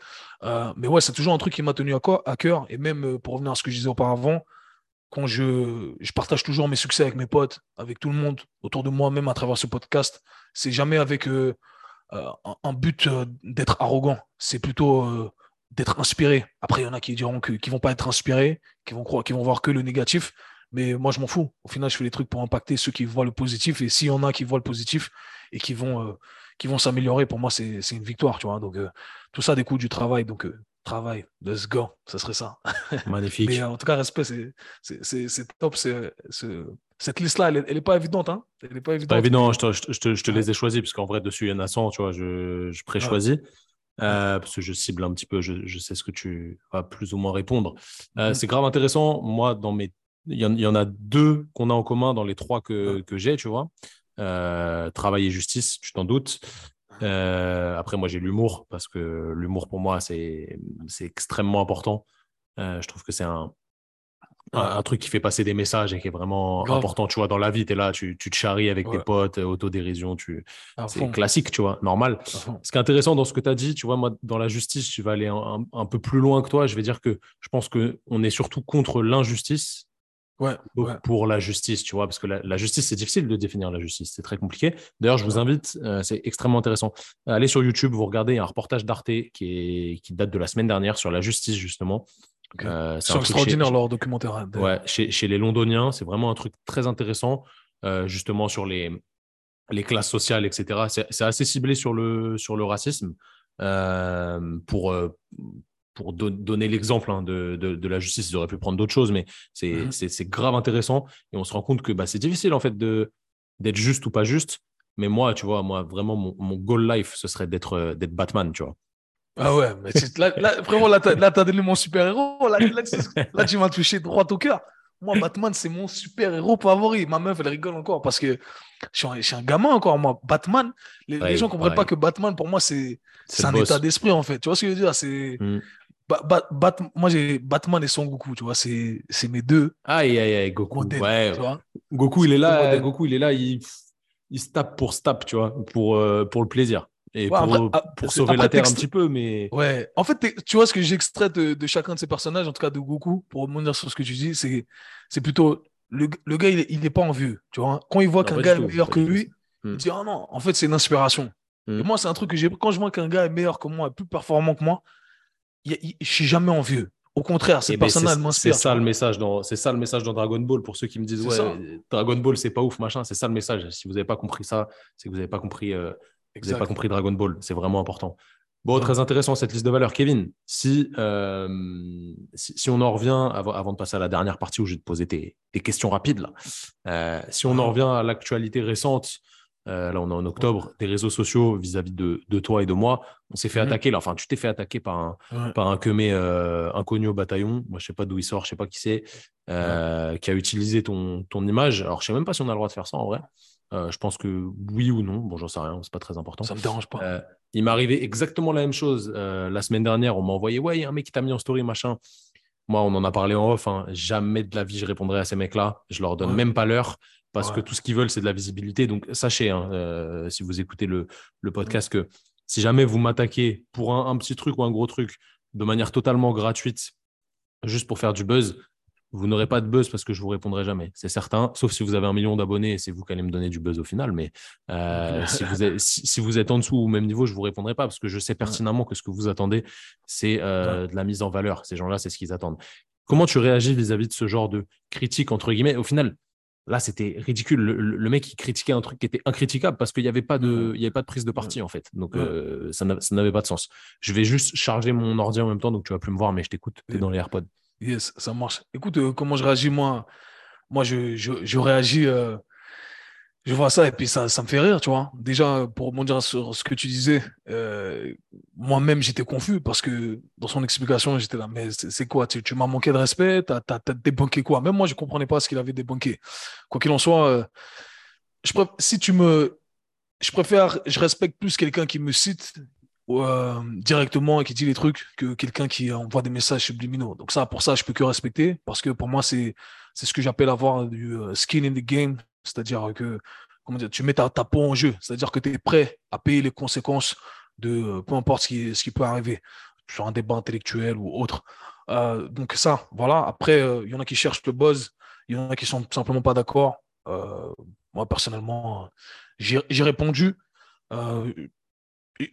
A: mais ouais, c'est toujours un truc qui m'a tenu à, à cœur. Et même pour revenir à ce que je disais auparavant, quand je, je partage toujours mes succès avec mes potes, avec tout le monde autour de moi, même à travers ce podcast, c'est jamais avec un but d'être arrogant. C'est plutôt d'être inspiré. Après, il y en a qui diront qu'ils ne vont pas être inspirés, qui vont croire, qui vont voir que le négatif. Mais moi, je m'en fous. Au final, je fais les trucs pour impacter ceux qui voient le positif. Et s'il y en a qui voient le positif et qui vont, euh, qui vont s'améliorer, pour moi, c'est une victoire. Tu vois Donc, euh, tout ça découle du travail. Donc, euh, travail, let's go. Ça serait ça. <laughs>
B: Magnifique.
A: Mais en tout cas, respect, c'est top. cette liste-là, elle n'est pas évidente. Hein elle n'est pas évidente.
B: Pas évident. Je te, je te, je te les ai choisis, parce qu'en vrai, dessus, il y en a 100. Tu vois, je, je pré-choisis. parce que je cible un petit peu, je, je, sais ce que tu vas plus ou moins répondre. Mm-hmm. C'est grave intéressant. Moi, dans mes il y, en, a deux qu'on a en commun dans les trois que, j'ai, tu vois. Euh, travail et justice, tu t'en doutes. Euh, après, moi, j'ai l'humour parce que l'humour, pour moi, c'est extrêmement important. Euh, je trouve que c'est un, un, truc qui fait passer des messages et qui est vraiment important, tu vois, dans la vie. Tu es là, tu, tu te charries avec tes potes, autodérision, tu... c'est classique, tu vois, normal. Ce qui est intéressant dans ce que tu as dit, tu vois, moi, dans la justice, tu vas aller un, un, peu plus loin que toi. Je vais dire que je pense qu'on est surtout contre l'injustice
A: Ouais,
B: pour la justice, tu vois, parce que la, justice, c'est difficile de définir la justice, c'est très compliqué. D'ailleurs, je vous invite, euh, c'est extrêmement intéressant, à aller sur YouTube, vous regardez un reportage d'Arte qui, qui date de la semaine dernière sur la justice, justement.
A: Euh, c'est extraordinaire leur documentaire. Hein,
B: ouais, chez, chez, les Londoniens, c'est vraiment un truc très intéressant, euh, justement sur les, les classes sociales, etc. C'est assez ciblé sur le, sur le racisme. pour, pour donner l'exemple hein, de, de, la justice, ils auraient pu prendre d'autres choses, mais c'est mmh. grave intéressant. Et on se rend compte que bah, c'est difficile en fait d'être juste ou pas juste. Mais moi, tu vois, moi, vraiment, mon, mon goal life, ce serait d'être euh, d'être Batman, tu vois.
A: Ah ouais, mais là, vraiment, là, tu as, donné mon super-héros. Là, là, tu m'as touché droit au cœur. Moi, Batman, c'est mon super-héros favori. Ma meuf, elle rigole encore parce que je suis un, gamin encore, moi. Batman, les, gens ne comprennent pas que Batman, pour moi, c'est un état d'esprit, en fait. Tu vois ce que je veux dire? C'est mmh moi, j'ai Batman et Son Goku, tu vois, c'est mes deux.
B: Aïe, aïe, aïe, Goku. ouais. Goku, il est là, Goku, il est là, il, il se tape pour se tape, tu vois, pour, euh, pour le plaisir. Et pour, ah, pour sauver la Terre un petit peu, mais.
A: Ouais, en fait, tu vois, ce que j'extrais de, de, chacun de ces personnages, en tout cas de Goku, pour revenir sur ce que tu dis, c'est plutôt. Le, le, gars, il n'est pas en vue, tu vois. Quand il voit qu'un gars est meilleur que lui, il hmm. dit, oh non, en fait, c'est une inspiration. Hmm. Et moi, c'est un truc que j'ai. Quand je vois qu'un gars est meilleur que moi, plus performant que moi, je suis jamais envieux. Au contraire, c'est eh ben, personnellement
B: C'est ça le message dans c'est ça le message dans Dragon Ball pour ceux qui me disent ouais, Dragon Ball c'est pas ouf machin, c'est ça le message. Si vous n'avez pas compris ça, c'est que vous n'avez pas compris euh, vous pas compris Dragon Ball, c'est vraiment important. Bon, très intéressant cette liste de valeurs. Kevin, si, euh, si, on en revient, avant, avant, de passer à la dernière partie où je vais te poser tes, questions rapides, là, euh, si on en revient à l'actualité récente euh, là, on est en octobre, des réseaux sociaux vis-à-vis de, toi et de moi. On s'est fait attaquer. Là. Enfin, tu t'es fait attaquer par un, par un euh, inconnu au bataillon. Moi, je sais pas d'où il sort, je sais pas qui c'est, euh, qui a utilisé ton, ton image. Alors, je sais même pas si on a le droit de faire ça en vrai. je pense que oui ou non. Bon, j'en sais rien, c'est pas très important.
A: Ça me dérange pas.
B: il m'est arrivé exactement la même chose la semaine dernière. On m'a envoyé, ouais, il y a un mec qui t'a mis en story, machin. Moi, on en a parlé en off. Hein. Jamais de la vie, je répondrai à ces mecs-là. Je leur donne même pas l'heure parce que tout ce qu'ils veulent, c'est de la visibilité. Donc, sachez, hein, euh, si vous écoutez le, podcast, que si jamais vous m'attaquez pour un, petit truc ou un gros truc de manière totalement gratuite, juste pour faire du buzz, vous n'aurez pas de buzz parce que je vous répondrai jamais. C'est certain, sauf si vous avez un million d'abonnés et c'est vous qui allez me donner du buzz au final. Mais euh, si, vous êtes, si, vous êtes en dessous ou au même niveau, je ne vous répondrai pas parce que je sais pertinemment que ce que vous attendez, c'est euh, de la mise en valeur. Ces gens-là, c'est ce qu'ils attendent. Comment tu réagis vis-à-vis -vis de ce genre de critique, entre guillemets? Au final, Là, c'était ridicule. Le, mec, il critiquait un truc qui était incritiquable parce qu'il n'y avait, pas de, il y avait pas de prise de parti, en fait. Donc, euh, ça n'avait pas de sens. Je vais juste charger mon ordi en même temps, donc tu vas plus me voir, mais je t'écoute. Tu es dans les AirPods.
A: Yes, ça marche. Écoute, euh, comment je réagis, moi? Moi, je, je, réagis. Euh, je vois ça et puis ça, ça me fait rire, tu vois. Déjà, pour rebondir sur ce que tu disais, euh, moi-même, j'étais confus parce que dans son explication, j'étais là, mais c'est quoi? Tu, tu m'as manqué de respect? Tu as, débunké quoi? Même moi, je ne comprenais pas ce qu'il avait débunké. Quoi qu'il en soit, euh, je si tu me. Je préfère, je respecte plus quelqu'un qui me cite euh, directement et qui dit les trucs que quelqu'un qui envoie des messages subliminaux. Donc, ça, pour ça, je peux que respecter parce que pour moi, c'est ce que j'appelle avoir du skin in the game c'est-à-dire que comment dire, tu mets ta, ta peau en jeu. C'est-à-dire que tu es prêt à payer les conséquences de peu importe ce qui, ce qui peut arriver sur un débat intellectuel ou autre. donc ça, voilà. Après, il y en a qui cherchent le buzz, il y en a qui sont simplement pas d'accord. moi, personnellement, j'ai répondu. Euh,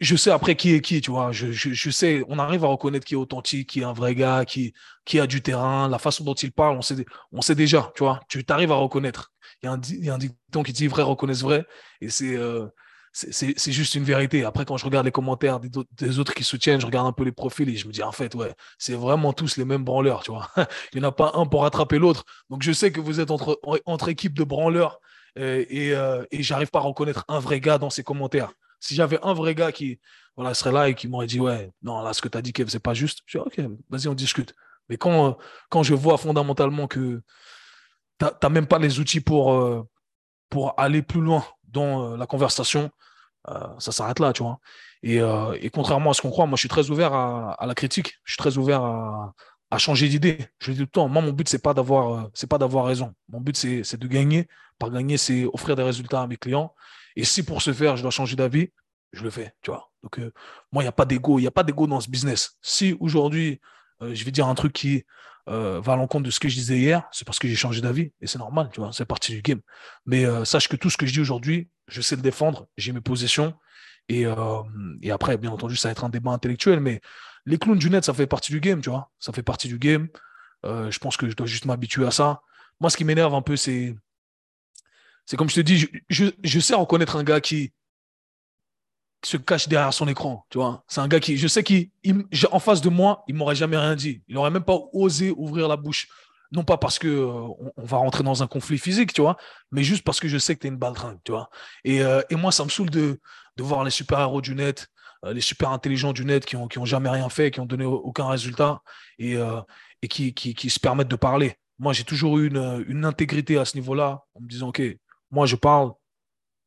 A: je sais après qui est qui, tu vois. Je, je, sais, on arrive à reconnaître qui est authentique, qui est un vrai gars, qui, qui a du terrain, la façon dont il parle, on sait, on sait déjà, tu vois. Tu arrives à reconnaître. Il y, a un, dicton qui dit vrai reconnaissent vrai, et c'est euh, c'est juste une vérité. Après, quand je regarde les commentaires des, autres qui soutiennent, je regarde un peu les profils et je me dis, en fait, ouais, c'est vraiment tous les mêmes branleurs, tu vois. <laughs> il n'y en a pas un pour rattraper l'autre. Donc, je sais que vous êtes entre, entre équipes de branleurs euh, et, euh, et j'arrive pas à reconnaître un vrai gars dans ces commentaires. Si j'avais un vrai gars qui voilà, serait là et qui m'aurait dit, ouais, non, là, ce que tu as dit, Kev, c'est pas juste, je dis, ok, vas-y, on discute. Mais quand, quand je vois fondamentalement que n'as même pas les outils pour, euh, pour aller plus loin dans euh, la conversation, euh, ça s'arrête là, tu vois. Et, contrairement à ce qu'on croit, moi, je suis très ouvert à, la critique, je suis très ouvert à, changer d'idée. Je le dis tout le temps, moi, mon but, c'est pas d'avoir, pas d'avoir raison. Mon but, c'est de gagner. Par gagner, c'est offrir des résultats à mes clients. Et si pour ce faire, je dois changer d'avis, je le fais, tu vois. Donc, moi, il n'y a pas d'ego. Il n'y a pas d'ego dans ce business. Si aujourd'hui, je vais dire un truc qui euh, va à l'encontre de ce que je disais hier, c'est parce que j'ai changé d'avis. Et c'est normal, tu vois. C'est partie du game. Mais sache que tout ce que je dis aujourd'hui, je sais le défendre. J'ai mes positions. Et, et, après, bien entendu, ça va être un débat intellectuel. Mais les clowns du net, ça fait partie du game, tu vois. Ça fait partie du game. je pense que je dois juste m'habituer à ça. Moi, ce qui m'énerve un peu, c'est c'est comme je te dis, je, sais reconnaître un gars qui se cache derrière son écran, tu vois. C'est un gars qui, je sais qu'en face de moi, il m'aurait jamais rien dit. Il n'aurait même pas osé ouvrir la bouche. Non pas parce que euh, on, va rentrer dans un conflit physique, tu vois, mais juste parce que je sais que tu es une baltringue, tu vois. Et, euh, et, moi, ça me saoule de, de voir les super-héros du net, euh, les super intelligents du net qui ont, qui ont jamais rien fait, qui ont donné aucun résultat et, et qui, qui, qui, se permettent de parler. Moi, j'ai toujours eu une, une intégrité à ce niveau-là, en me disant, OK, moi, je parle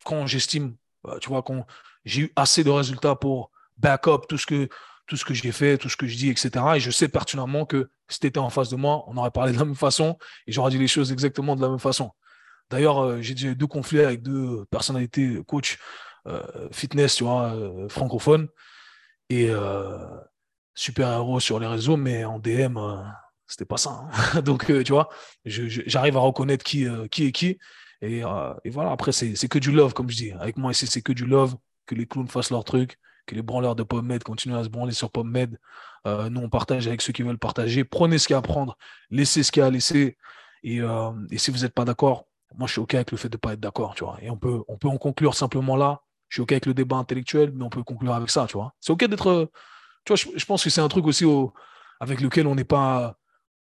A: quand j'estime, tu vois, quand j'ai eu assez de résultats pour back up tout ce que, tout ce que j'ai fait, tout ce que je dis, etc. Et je sais pertinemment que si tu étais en face de moi, on aurait parlé de la même façon et j'aurais dit les choses exactement de la même façon. D'ailleurs, euh, j'ai eu deux conflits avec deux personnalités, coach euh, fitness, tu vois, francophones et super héros sur les réseaux, mais en DM, c'était pas ça. Hein. <laughs> Donc, tu vois, j'arrive à reconnaître qui, qui est qui euh, et, voilà, après, c'est que du love, comme je dis. Avec moi ici, c'est que du love, que les clowns fassent leur truc, que les branleurs de PubMed continuent à se branler sur PubMed. Euh, nous, on partage avec ceux qui veulent partager. Prenez ce qu'il y a à prendre, laissez ce qu'il y a à laisser. Et, euh, si vous n'êtes pas d'accord, moi, je suis OK avec le fait de ne pas être d'accord, tu vois. Et on peut, en conclure simplement là. Je suis OK avec le débat intellectuel, mais on peut conclure avec ça, tu vois. C'est OK d'être. Tu vois, je, pense que c'est un truc aussi avec lequel on n'est pas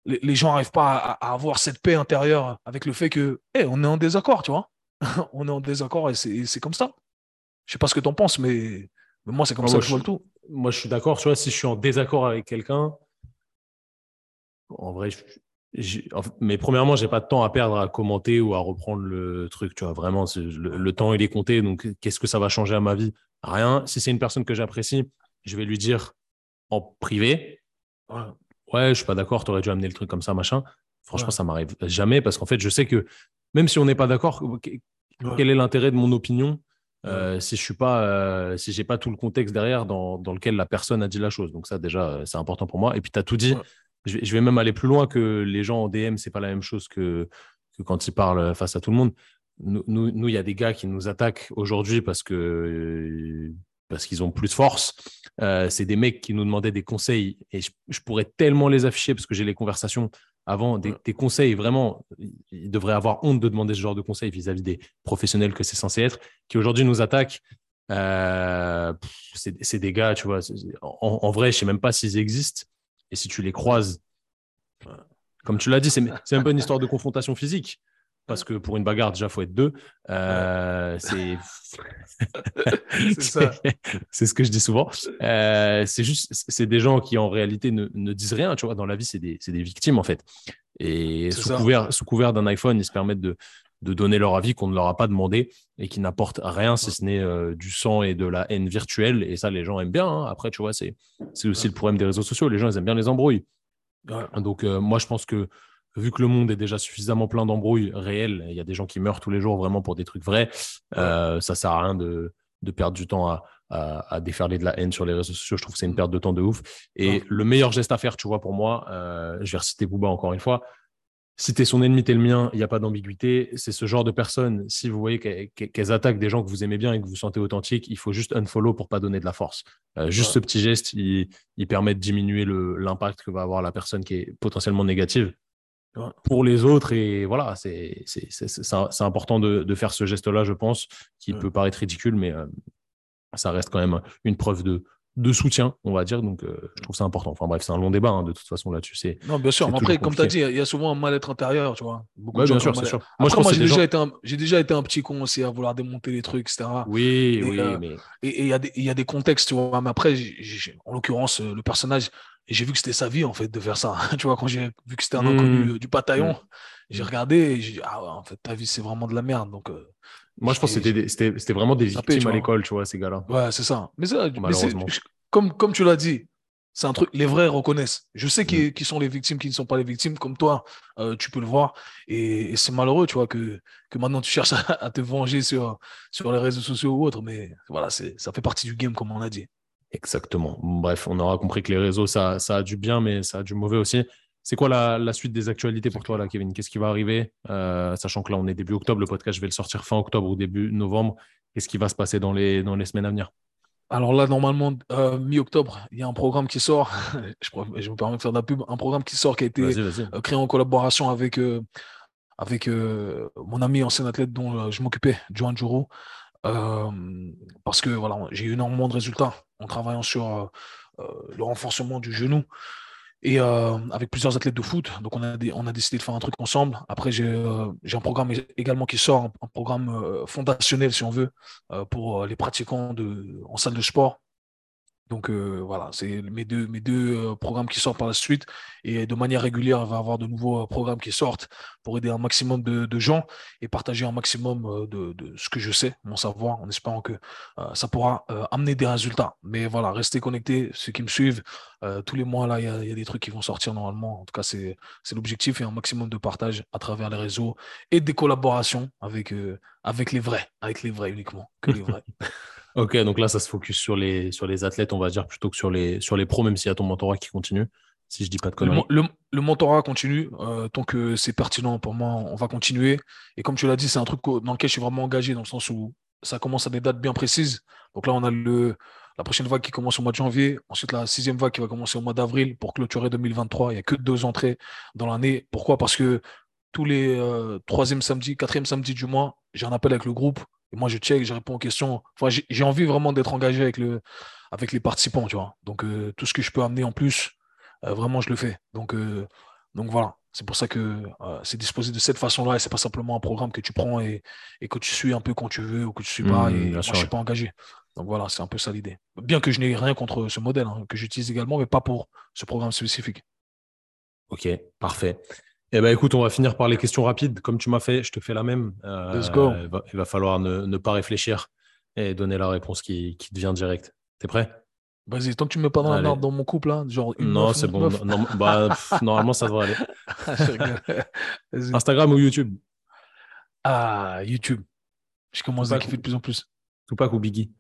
A: les, gens n'arrivent pas à, avoir cette paix intérieure avec le fait que, hey, on est en désaccord, tu vois. <laughs> on est en désaccord et c'est comme ça. Je sais pas ce que tu en penses, mais, moi, c'est comme ça que je vois le tout.
B: Moi, je suis d'accord. Tu vois, si je suis en désaccord avec quelqu'un, en vrai, mais premièrement, j'ai pas de temps à perdre à commenter ou à reprendre le truc. Tu vois, vraiment, le, temps, il est compté. Donc, qu'est-ce que ça va changer à ma vie? Rien. Si c'est une personne que j'apprécie, je vais lui dire en privé ouais, je suis pas d'accord, tu aurais dû amener le truc comme ça, machin. Franchement, ça m'arrive jamais parce qu'en fait, je sais que même si on n'est pas d'accord, quel est l'intérêt de mon opinion? Euh, si je suis pas, euh, si j'ai pas tout le contexte derrière dans, dans, lequel la personne a dit la chose. Donc ça, déjà, euh, c'est important pour moi. Et puis, tu as tout dit. Je, vais, même aller plus loin que les gens en DM, c'est pas la même chose que, que quand ils parlent face à tout le monde. Nous, il y a des gars qui nous attaquent aujourd'hui parce que parce qu'ils ont plus de force. Euh, c'est des mecs qui nous demandaient des conseils et je, pourrais tellement les afficher parce que j'ai les conversations avant, des, conseils vraiment, ils devraient avoir honte de demander ce genre de conseils vis-à-vis des professionnels que c'est censé être, qui aujourd'hui nous attaquent. Euh, c'est des gars, tu vois, en, vrai, je sais même pas s'ils existent. Et si tu les croises, comme tu l'as dit, c'est même pas une histoire de confrontation physique parce que pour une bagarre, déjà, il faut être deux. Euh, c'est <laughs> <laughs> c'est ce que je dis souvent. Euh, c'est juste, c'est des gens qui en réalité ne, ne, disent rien. Tu vois, dans la vie, c'est des, des, victimes en fait. Et sous couvert, sous couvert, d'un iPhone, ils se permettent de, de donner leur avis qu'on ne leur a pas demandé et qui n'apportent rien si ce n'est euh, du sang et de la haine virtuelle. Et ça, les gens aiment bien. Hein. Après, tu vois, c'est aussi le problème des réseaux sociaux. Les gens, ils aiment bien les embrouilles. Donc, moi, je pense que vu que le monde est déjà suffisamment plein d'embrouilles réelles, il y a des gens qui meurent tous les jours vraiment pour des trucs vrais, euh, ça sert à rien de, de perdre du temps à, à, déferler de la haine sur les réseaux sociaux. Je trouve que c'est une perte de temps de ouf. Et le meilleur geste à faire, tu vois, pour moi, euh, je vais reciter Booba encore une fois, si t'es son ennemi, t'es le mien, il n'y a pas d'ambiguïté. C'est ce genre de personnes, si vous voyez qu'elles attaquent des gens que vous aimez bien et que vous sentez authentiques, il faut juste unfollow pour pas donner de la force. Euh, juste ce petit geste, il, permet de diminuer l'impact que va avoir la personne qui est potentiellement négative pour les autres. Et voilà, c'est important de, faire ce geste-là, je pense, qui peut paraître ridicule, mais euh, ça reste quand même une preuve de, de soutien, on va dire. Donc, euh, je trouve ça important. Enfin bref, c'est un long débat hein, de toute façon là-dessus. C'est
A: non, bien sûr. Mais après, comme tu as dit, il y a souvent un mal-être intérieur, tu vois.
B: Beaucoup bien sûr, c'est sûr.
A: Moi, je moi, j'ai déjà, été un... déjà été un petit con aussi à vouloir démonter les trucs, etc.
B: Oui, oui.
A: Euh,
B: mais...
A: Et il y, a des, y a des contextes, tu vois. Mais après, en l'occurrence, euh, le personnage, j'ai vu que c'était sa vie, en fait, de faire ça. <laughs> tu vois, quand j'ai vu que c'était un inconnu mmh. du bataillon, mmh. j'ai regardé et j'ai dit, ah ouais, en fait, ta vie, c'est vraiment de la merde. Donc.
B: moi, je pense que c'était vraiment des victimes à l'école, tu vois, ces gars-là.
A: Ouais, c'est ça. Mais ça, malheureusement comme, comme tu l'as dit, c'est un truc, les vrais reconnaissent. Je sais qui, mm. qui, sont les victimes, qui ne sont pas les victimes, comme toi, euh, tu peux le voir. Et, c'est malheureux, tu vois, que, que maintenant tu cherches <laughs> à, te venger sur, sur les réseaux sociaux ou autres. Mais voilà, ça fait partie du game, comme on a dit.
B: Exactement. Bref, on aura compris que les réseaux, ça, ça a du bien, mais ça a du mauvais aussi. C'est quoi la, la, suite des actualités pour toi, là, Kevin? Qu'est-ce qui va arriver euh, Sachant que là, on est début octobre, le podcast, je vais le sortir fin octobre ou début novembre. Qu'est-ce qui va se passer dans les, dans les semaines à venir?
A: Alors là, normalement, euh, mi-octobre, il y a un programme qui sort. <laughs> je, me permets de faire de la pub. Un programme qui sort qui a été euh, créé en collaboration avec, euh, avec mon ami ancien athlète dont je m'occupais, Johan Juro. Parce que voilà, j'ai eu énormément de résultats en travaillant sur le renforcement du genou et euh, avec plusieurs athlètes de foot. Donc, on a, on a décidé de faire un truc ensemble. Après, j'ai euh, un programme également qui sort, un, programme euh, fondationnel, si on veut, pour les pratiquants de, en salle de sport. Donc euh, voilà, c'est mes deux, mes deux euh, programmes qui sortent par la suite. Et de manière régulière, on va avoir de nouveaux euh, programmes qui sortent pour aider un maximum de, gens et partager un maximum de, ce que je sais, mon savoir, en espérant que ça pourra amener des résultats. Mais voilà, restez connectés, ceux qui me suivent. tous les mois, là, il y, a des trucs qui vont sortir normalement. En tout cas, c'est l'objectif et un maximum de partage à travers les réseaux et des collaborations avec, avec les vrais, avec les vrais uniquement, que les vrais. <laughs>
B: Ok, donc là, ça se focus sur les, sur les athlètes, on va dire, plutôt que sur les, sur les pros, même s'il y a ton mentorat qui continue, si je dis pas de conneries.
A: Le, le, mentorat continue, euh, tant que c'est pertinent pour moi, on va continuer. Et comme tu l'as dit, c'est un truc dans lequel je suis vraiment engagé, dans le sens où ça commence à des dates bien précises. Donc là, on a le, la prochaine vague qui commence au mois de janvier, ensuite la sixième vague qui va commencer au mois d'avril pour clôturer 2023. Il n'y a que deux entrées dans l'année. Pourquoi? Parce que tous les euh, troisième samedi, quatrième samedi du mois, j'ai un appel avec le groupe et moi, je check, je réponds aux questions. Enfin, j'ai envie vraiment d'être engagé avec, le, avec les participants, tu vois. Donc, euh, tout ce que je peux amener en plus, euh, vraiment, je le fais. Donc, euh, donc voilà. C'est pour ça que c'est disposé de cette façon-là et c'est pas simplement un programme que tu prends et, et, que tu suis un peu quand tu veux ou que tu suis pas. Mmh, et moi, je suis pas engagé. Donc voilà, c'est un peu ça l'idée. Bien que je n'ai rien contre ce modèle hein, que j'utilise également, mais pas pour ce programme spécifique.
B: Ok, parfait. Eh ben, écoute, on va finir par les questions rapides. Comme tu m'as fait, je te fais la même.
A: Euh, Let's go.
B: Il, va, falloir ne, pas réfléchir et donner la réponse qui, qui te vient direct. T'es prêt?
A: Vas-y, tant que tu me mets pas dans la merde dans mon couple, hein, genre
B: Non, c'est bon. bah, <laughs> normalement, ça devrait aller. Instagram ou YouTube?
A: Ah, YouTube. Je commence à kiffer de plus en plus.
B: Tupac ou Biggie?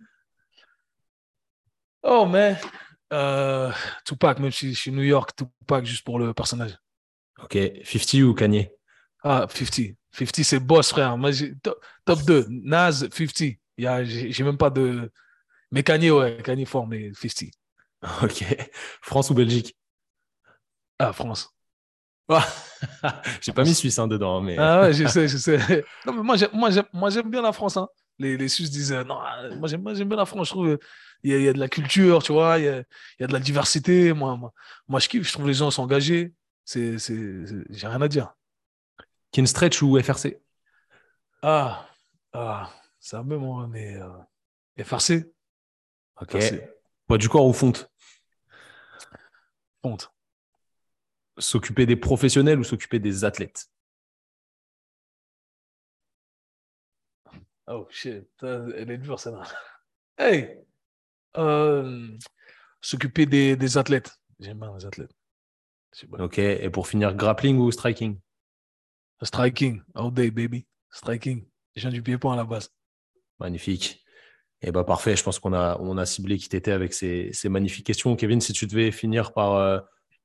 A: Oh, mais euh, Tupac, même si je suis New York, Tupac juste pour le personnage.
B: Ok, 50 ou Kanye?
A: Ah, 50. 50, c'est boss, frère. Moi, top, 2. Naz, 50. J'ai même pas de. Mais Kanye, ouais, Kanye fort, mais 50. <laughs>
B: Ok. France ou Belgique?
A: Ah, France. <laughs>
B: J'ai pas mis Suisse hein, dedans, mais.
A: Ah ouais, je <laughs> sais, je sais. Non, mais moi, j'aime bien la France. Hein. Les, les Suisses disent non, moi, j'aime bien la France. Je trouve il y, a, il y a de la culture, tu vois, il y a, il y a de la diversité. Moi, moi, moi, je kiffe. Je trouve les gens sont engagés. C'est, j'ai rien à dire.
B: Kin stretch ou FRC
A: Ah, ah c'est un peu moi, mais euh, FRC.
B: Ok. Poids du corps ou fonte?
A: Fonte.
B: S'occuper des professionnels ou s'occuper des athlètes?
A: Oh shit, elle est dure celle-là. Hey euh, S'occuper des, des athlètes. J'aime bien les athlètes.
B: Ok, et pour finir, grappling ou striking?
A: Striking, all day, baby. Striking. Je viens du pied-point à la base.
B: Magnifique. Et eh bah ben, parfait, je pense qu'on a, on a ciblé qui t'étais avec ces, ces, magnifiques questions. Kevin, si tu devais finir par, euh,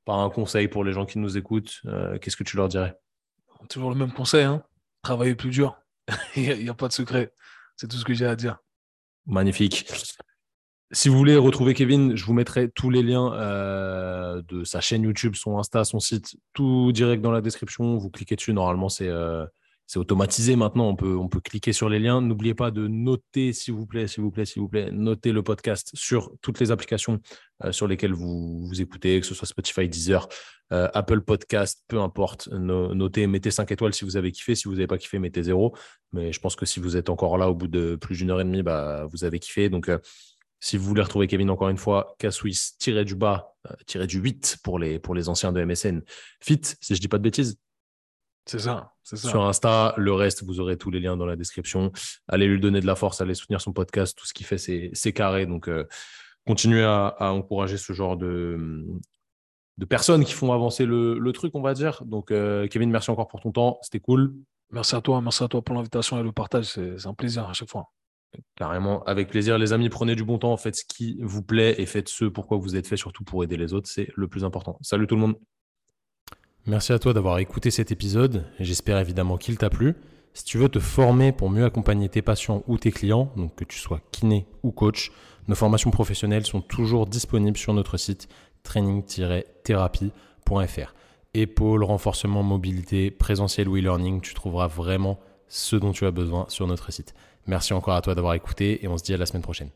B: par un conseil pour les gens qui nous écoutent, euh, qu'est-ce que tu leur dirais?
A: Toujours le même conseil, hein travailler plus dur. <laughs> Il n'y a, pas de secret. C'est tout ce que j'ai à dire.
B: Magnifique. Si vous voulez retrouver Kevin, je vous mettrai tous les liens euh, de sa chaîne YouTube, son Insta, son site, tout direct dans la description. Vous cliquez dessus. Normalement, c'est c'est automatisé maintenant. On peut, on peut cliquer sur les liens. N'oubliez pas de noter, s'il vous plaît, s'il vous plaît, s'il vous plaît, noter le podcast sur toutes les applications euh, sur lesquelles vous, vous écoutez, que ce soit Spotify, Deezer, euh, Apple Podcast, peu importe. notez, mettez 5 étoiles si vous avez kiffé. Si vous n'avez pas kiffé, mettez 0. Mais je pense que si vous êtes encore là au bout de plus d'une heure et demie, bah, vous avez kiffé. Donc, euh, si vous voulez retrouver Kevin encore une fois, K-Swiss, tiré du bas, tiré du 8 pour les, pour les anciens de MSN. Fit, si je dis pas de bêtises.
A: C'est ça, c'est ça.
B: Sur Insta, le reste, vous aurez tous les liens dans la description. Allez lui donner de la force, allez soutenir son podcast. Tout ce qu'il fait, c'est carré. Donc, euh, continuez à, encourager ce genre de, de personnes qui font avancer le, truc, on va dire. Donc, euh, Kevin, merci encore pour ton temps. C'était cool.
A: Merci à toi. Merci à toi pour l'invitation et le partage. C'est un plaisir à chaque fois.
B: Carrément, avec plaisir, les amis. Prenez du bon temps, faites ce qui vous plaît et faites ce pourquoi vous êtes fait, surtout pour aider les autres. C'est le plus important. Salut tout le monde. Merci à toi d'avoir écouté cet épisode. J'espère évidemment qu'il t'a plu. Si tu veux te former pour mieux accompagner tes patients ou tes clients, donc que tu sois kiné ou coach, nos formations professionnelles sont toujours disponibles sur notre site training-thérapie.fr. Épaule, renforcement, mobilité, présentiel ou e-learning, tu trouveras vraiment ce dont tu as besoin sur notre site. Merci encore à toi d'avoir écouté et on se dit à la semaine prochaine.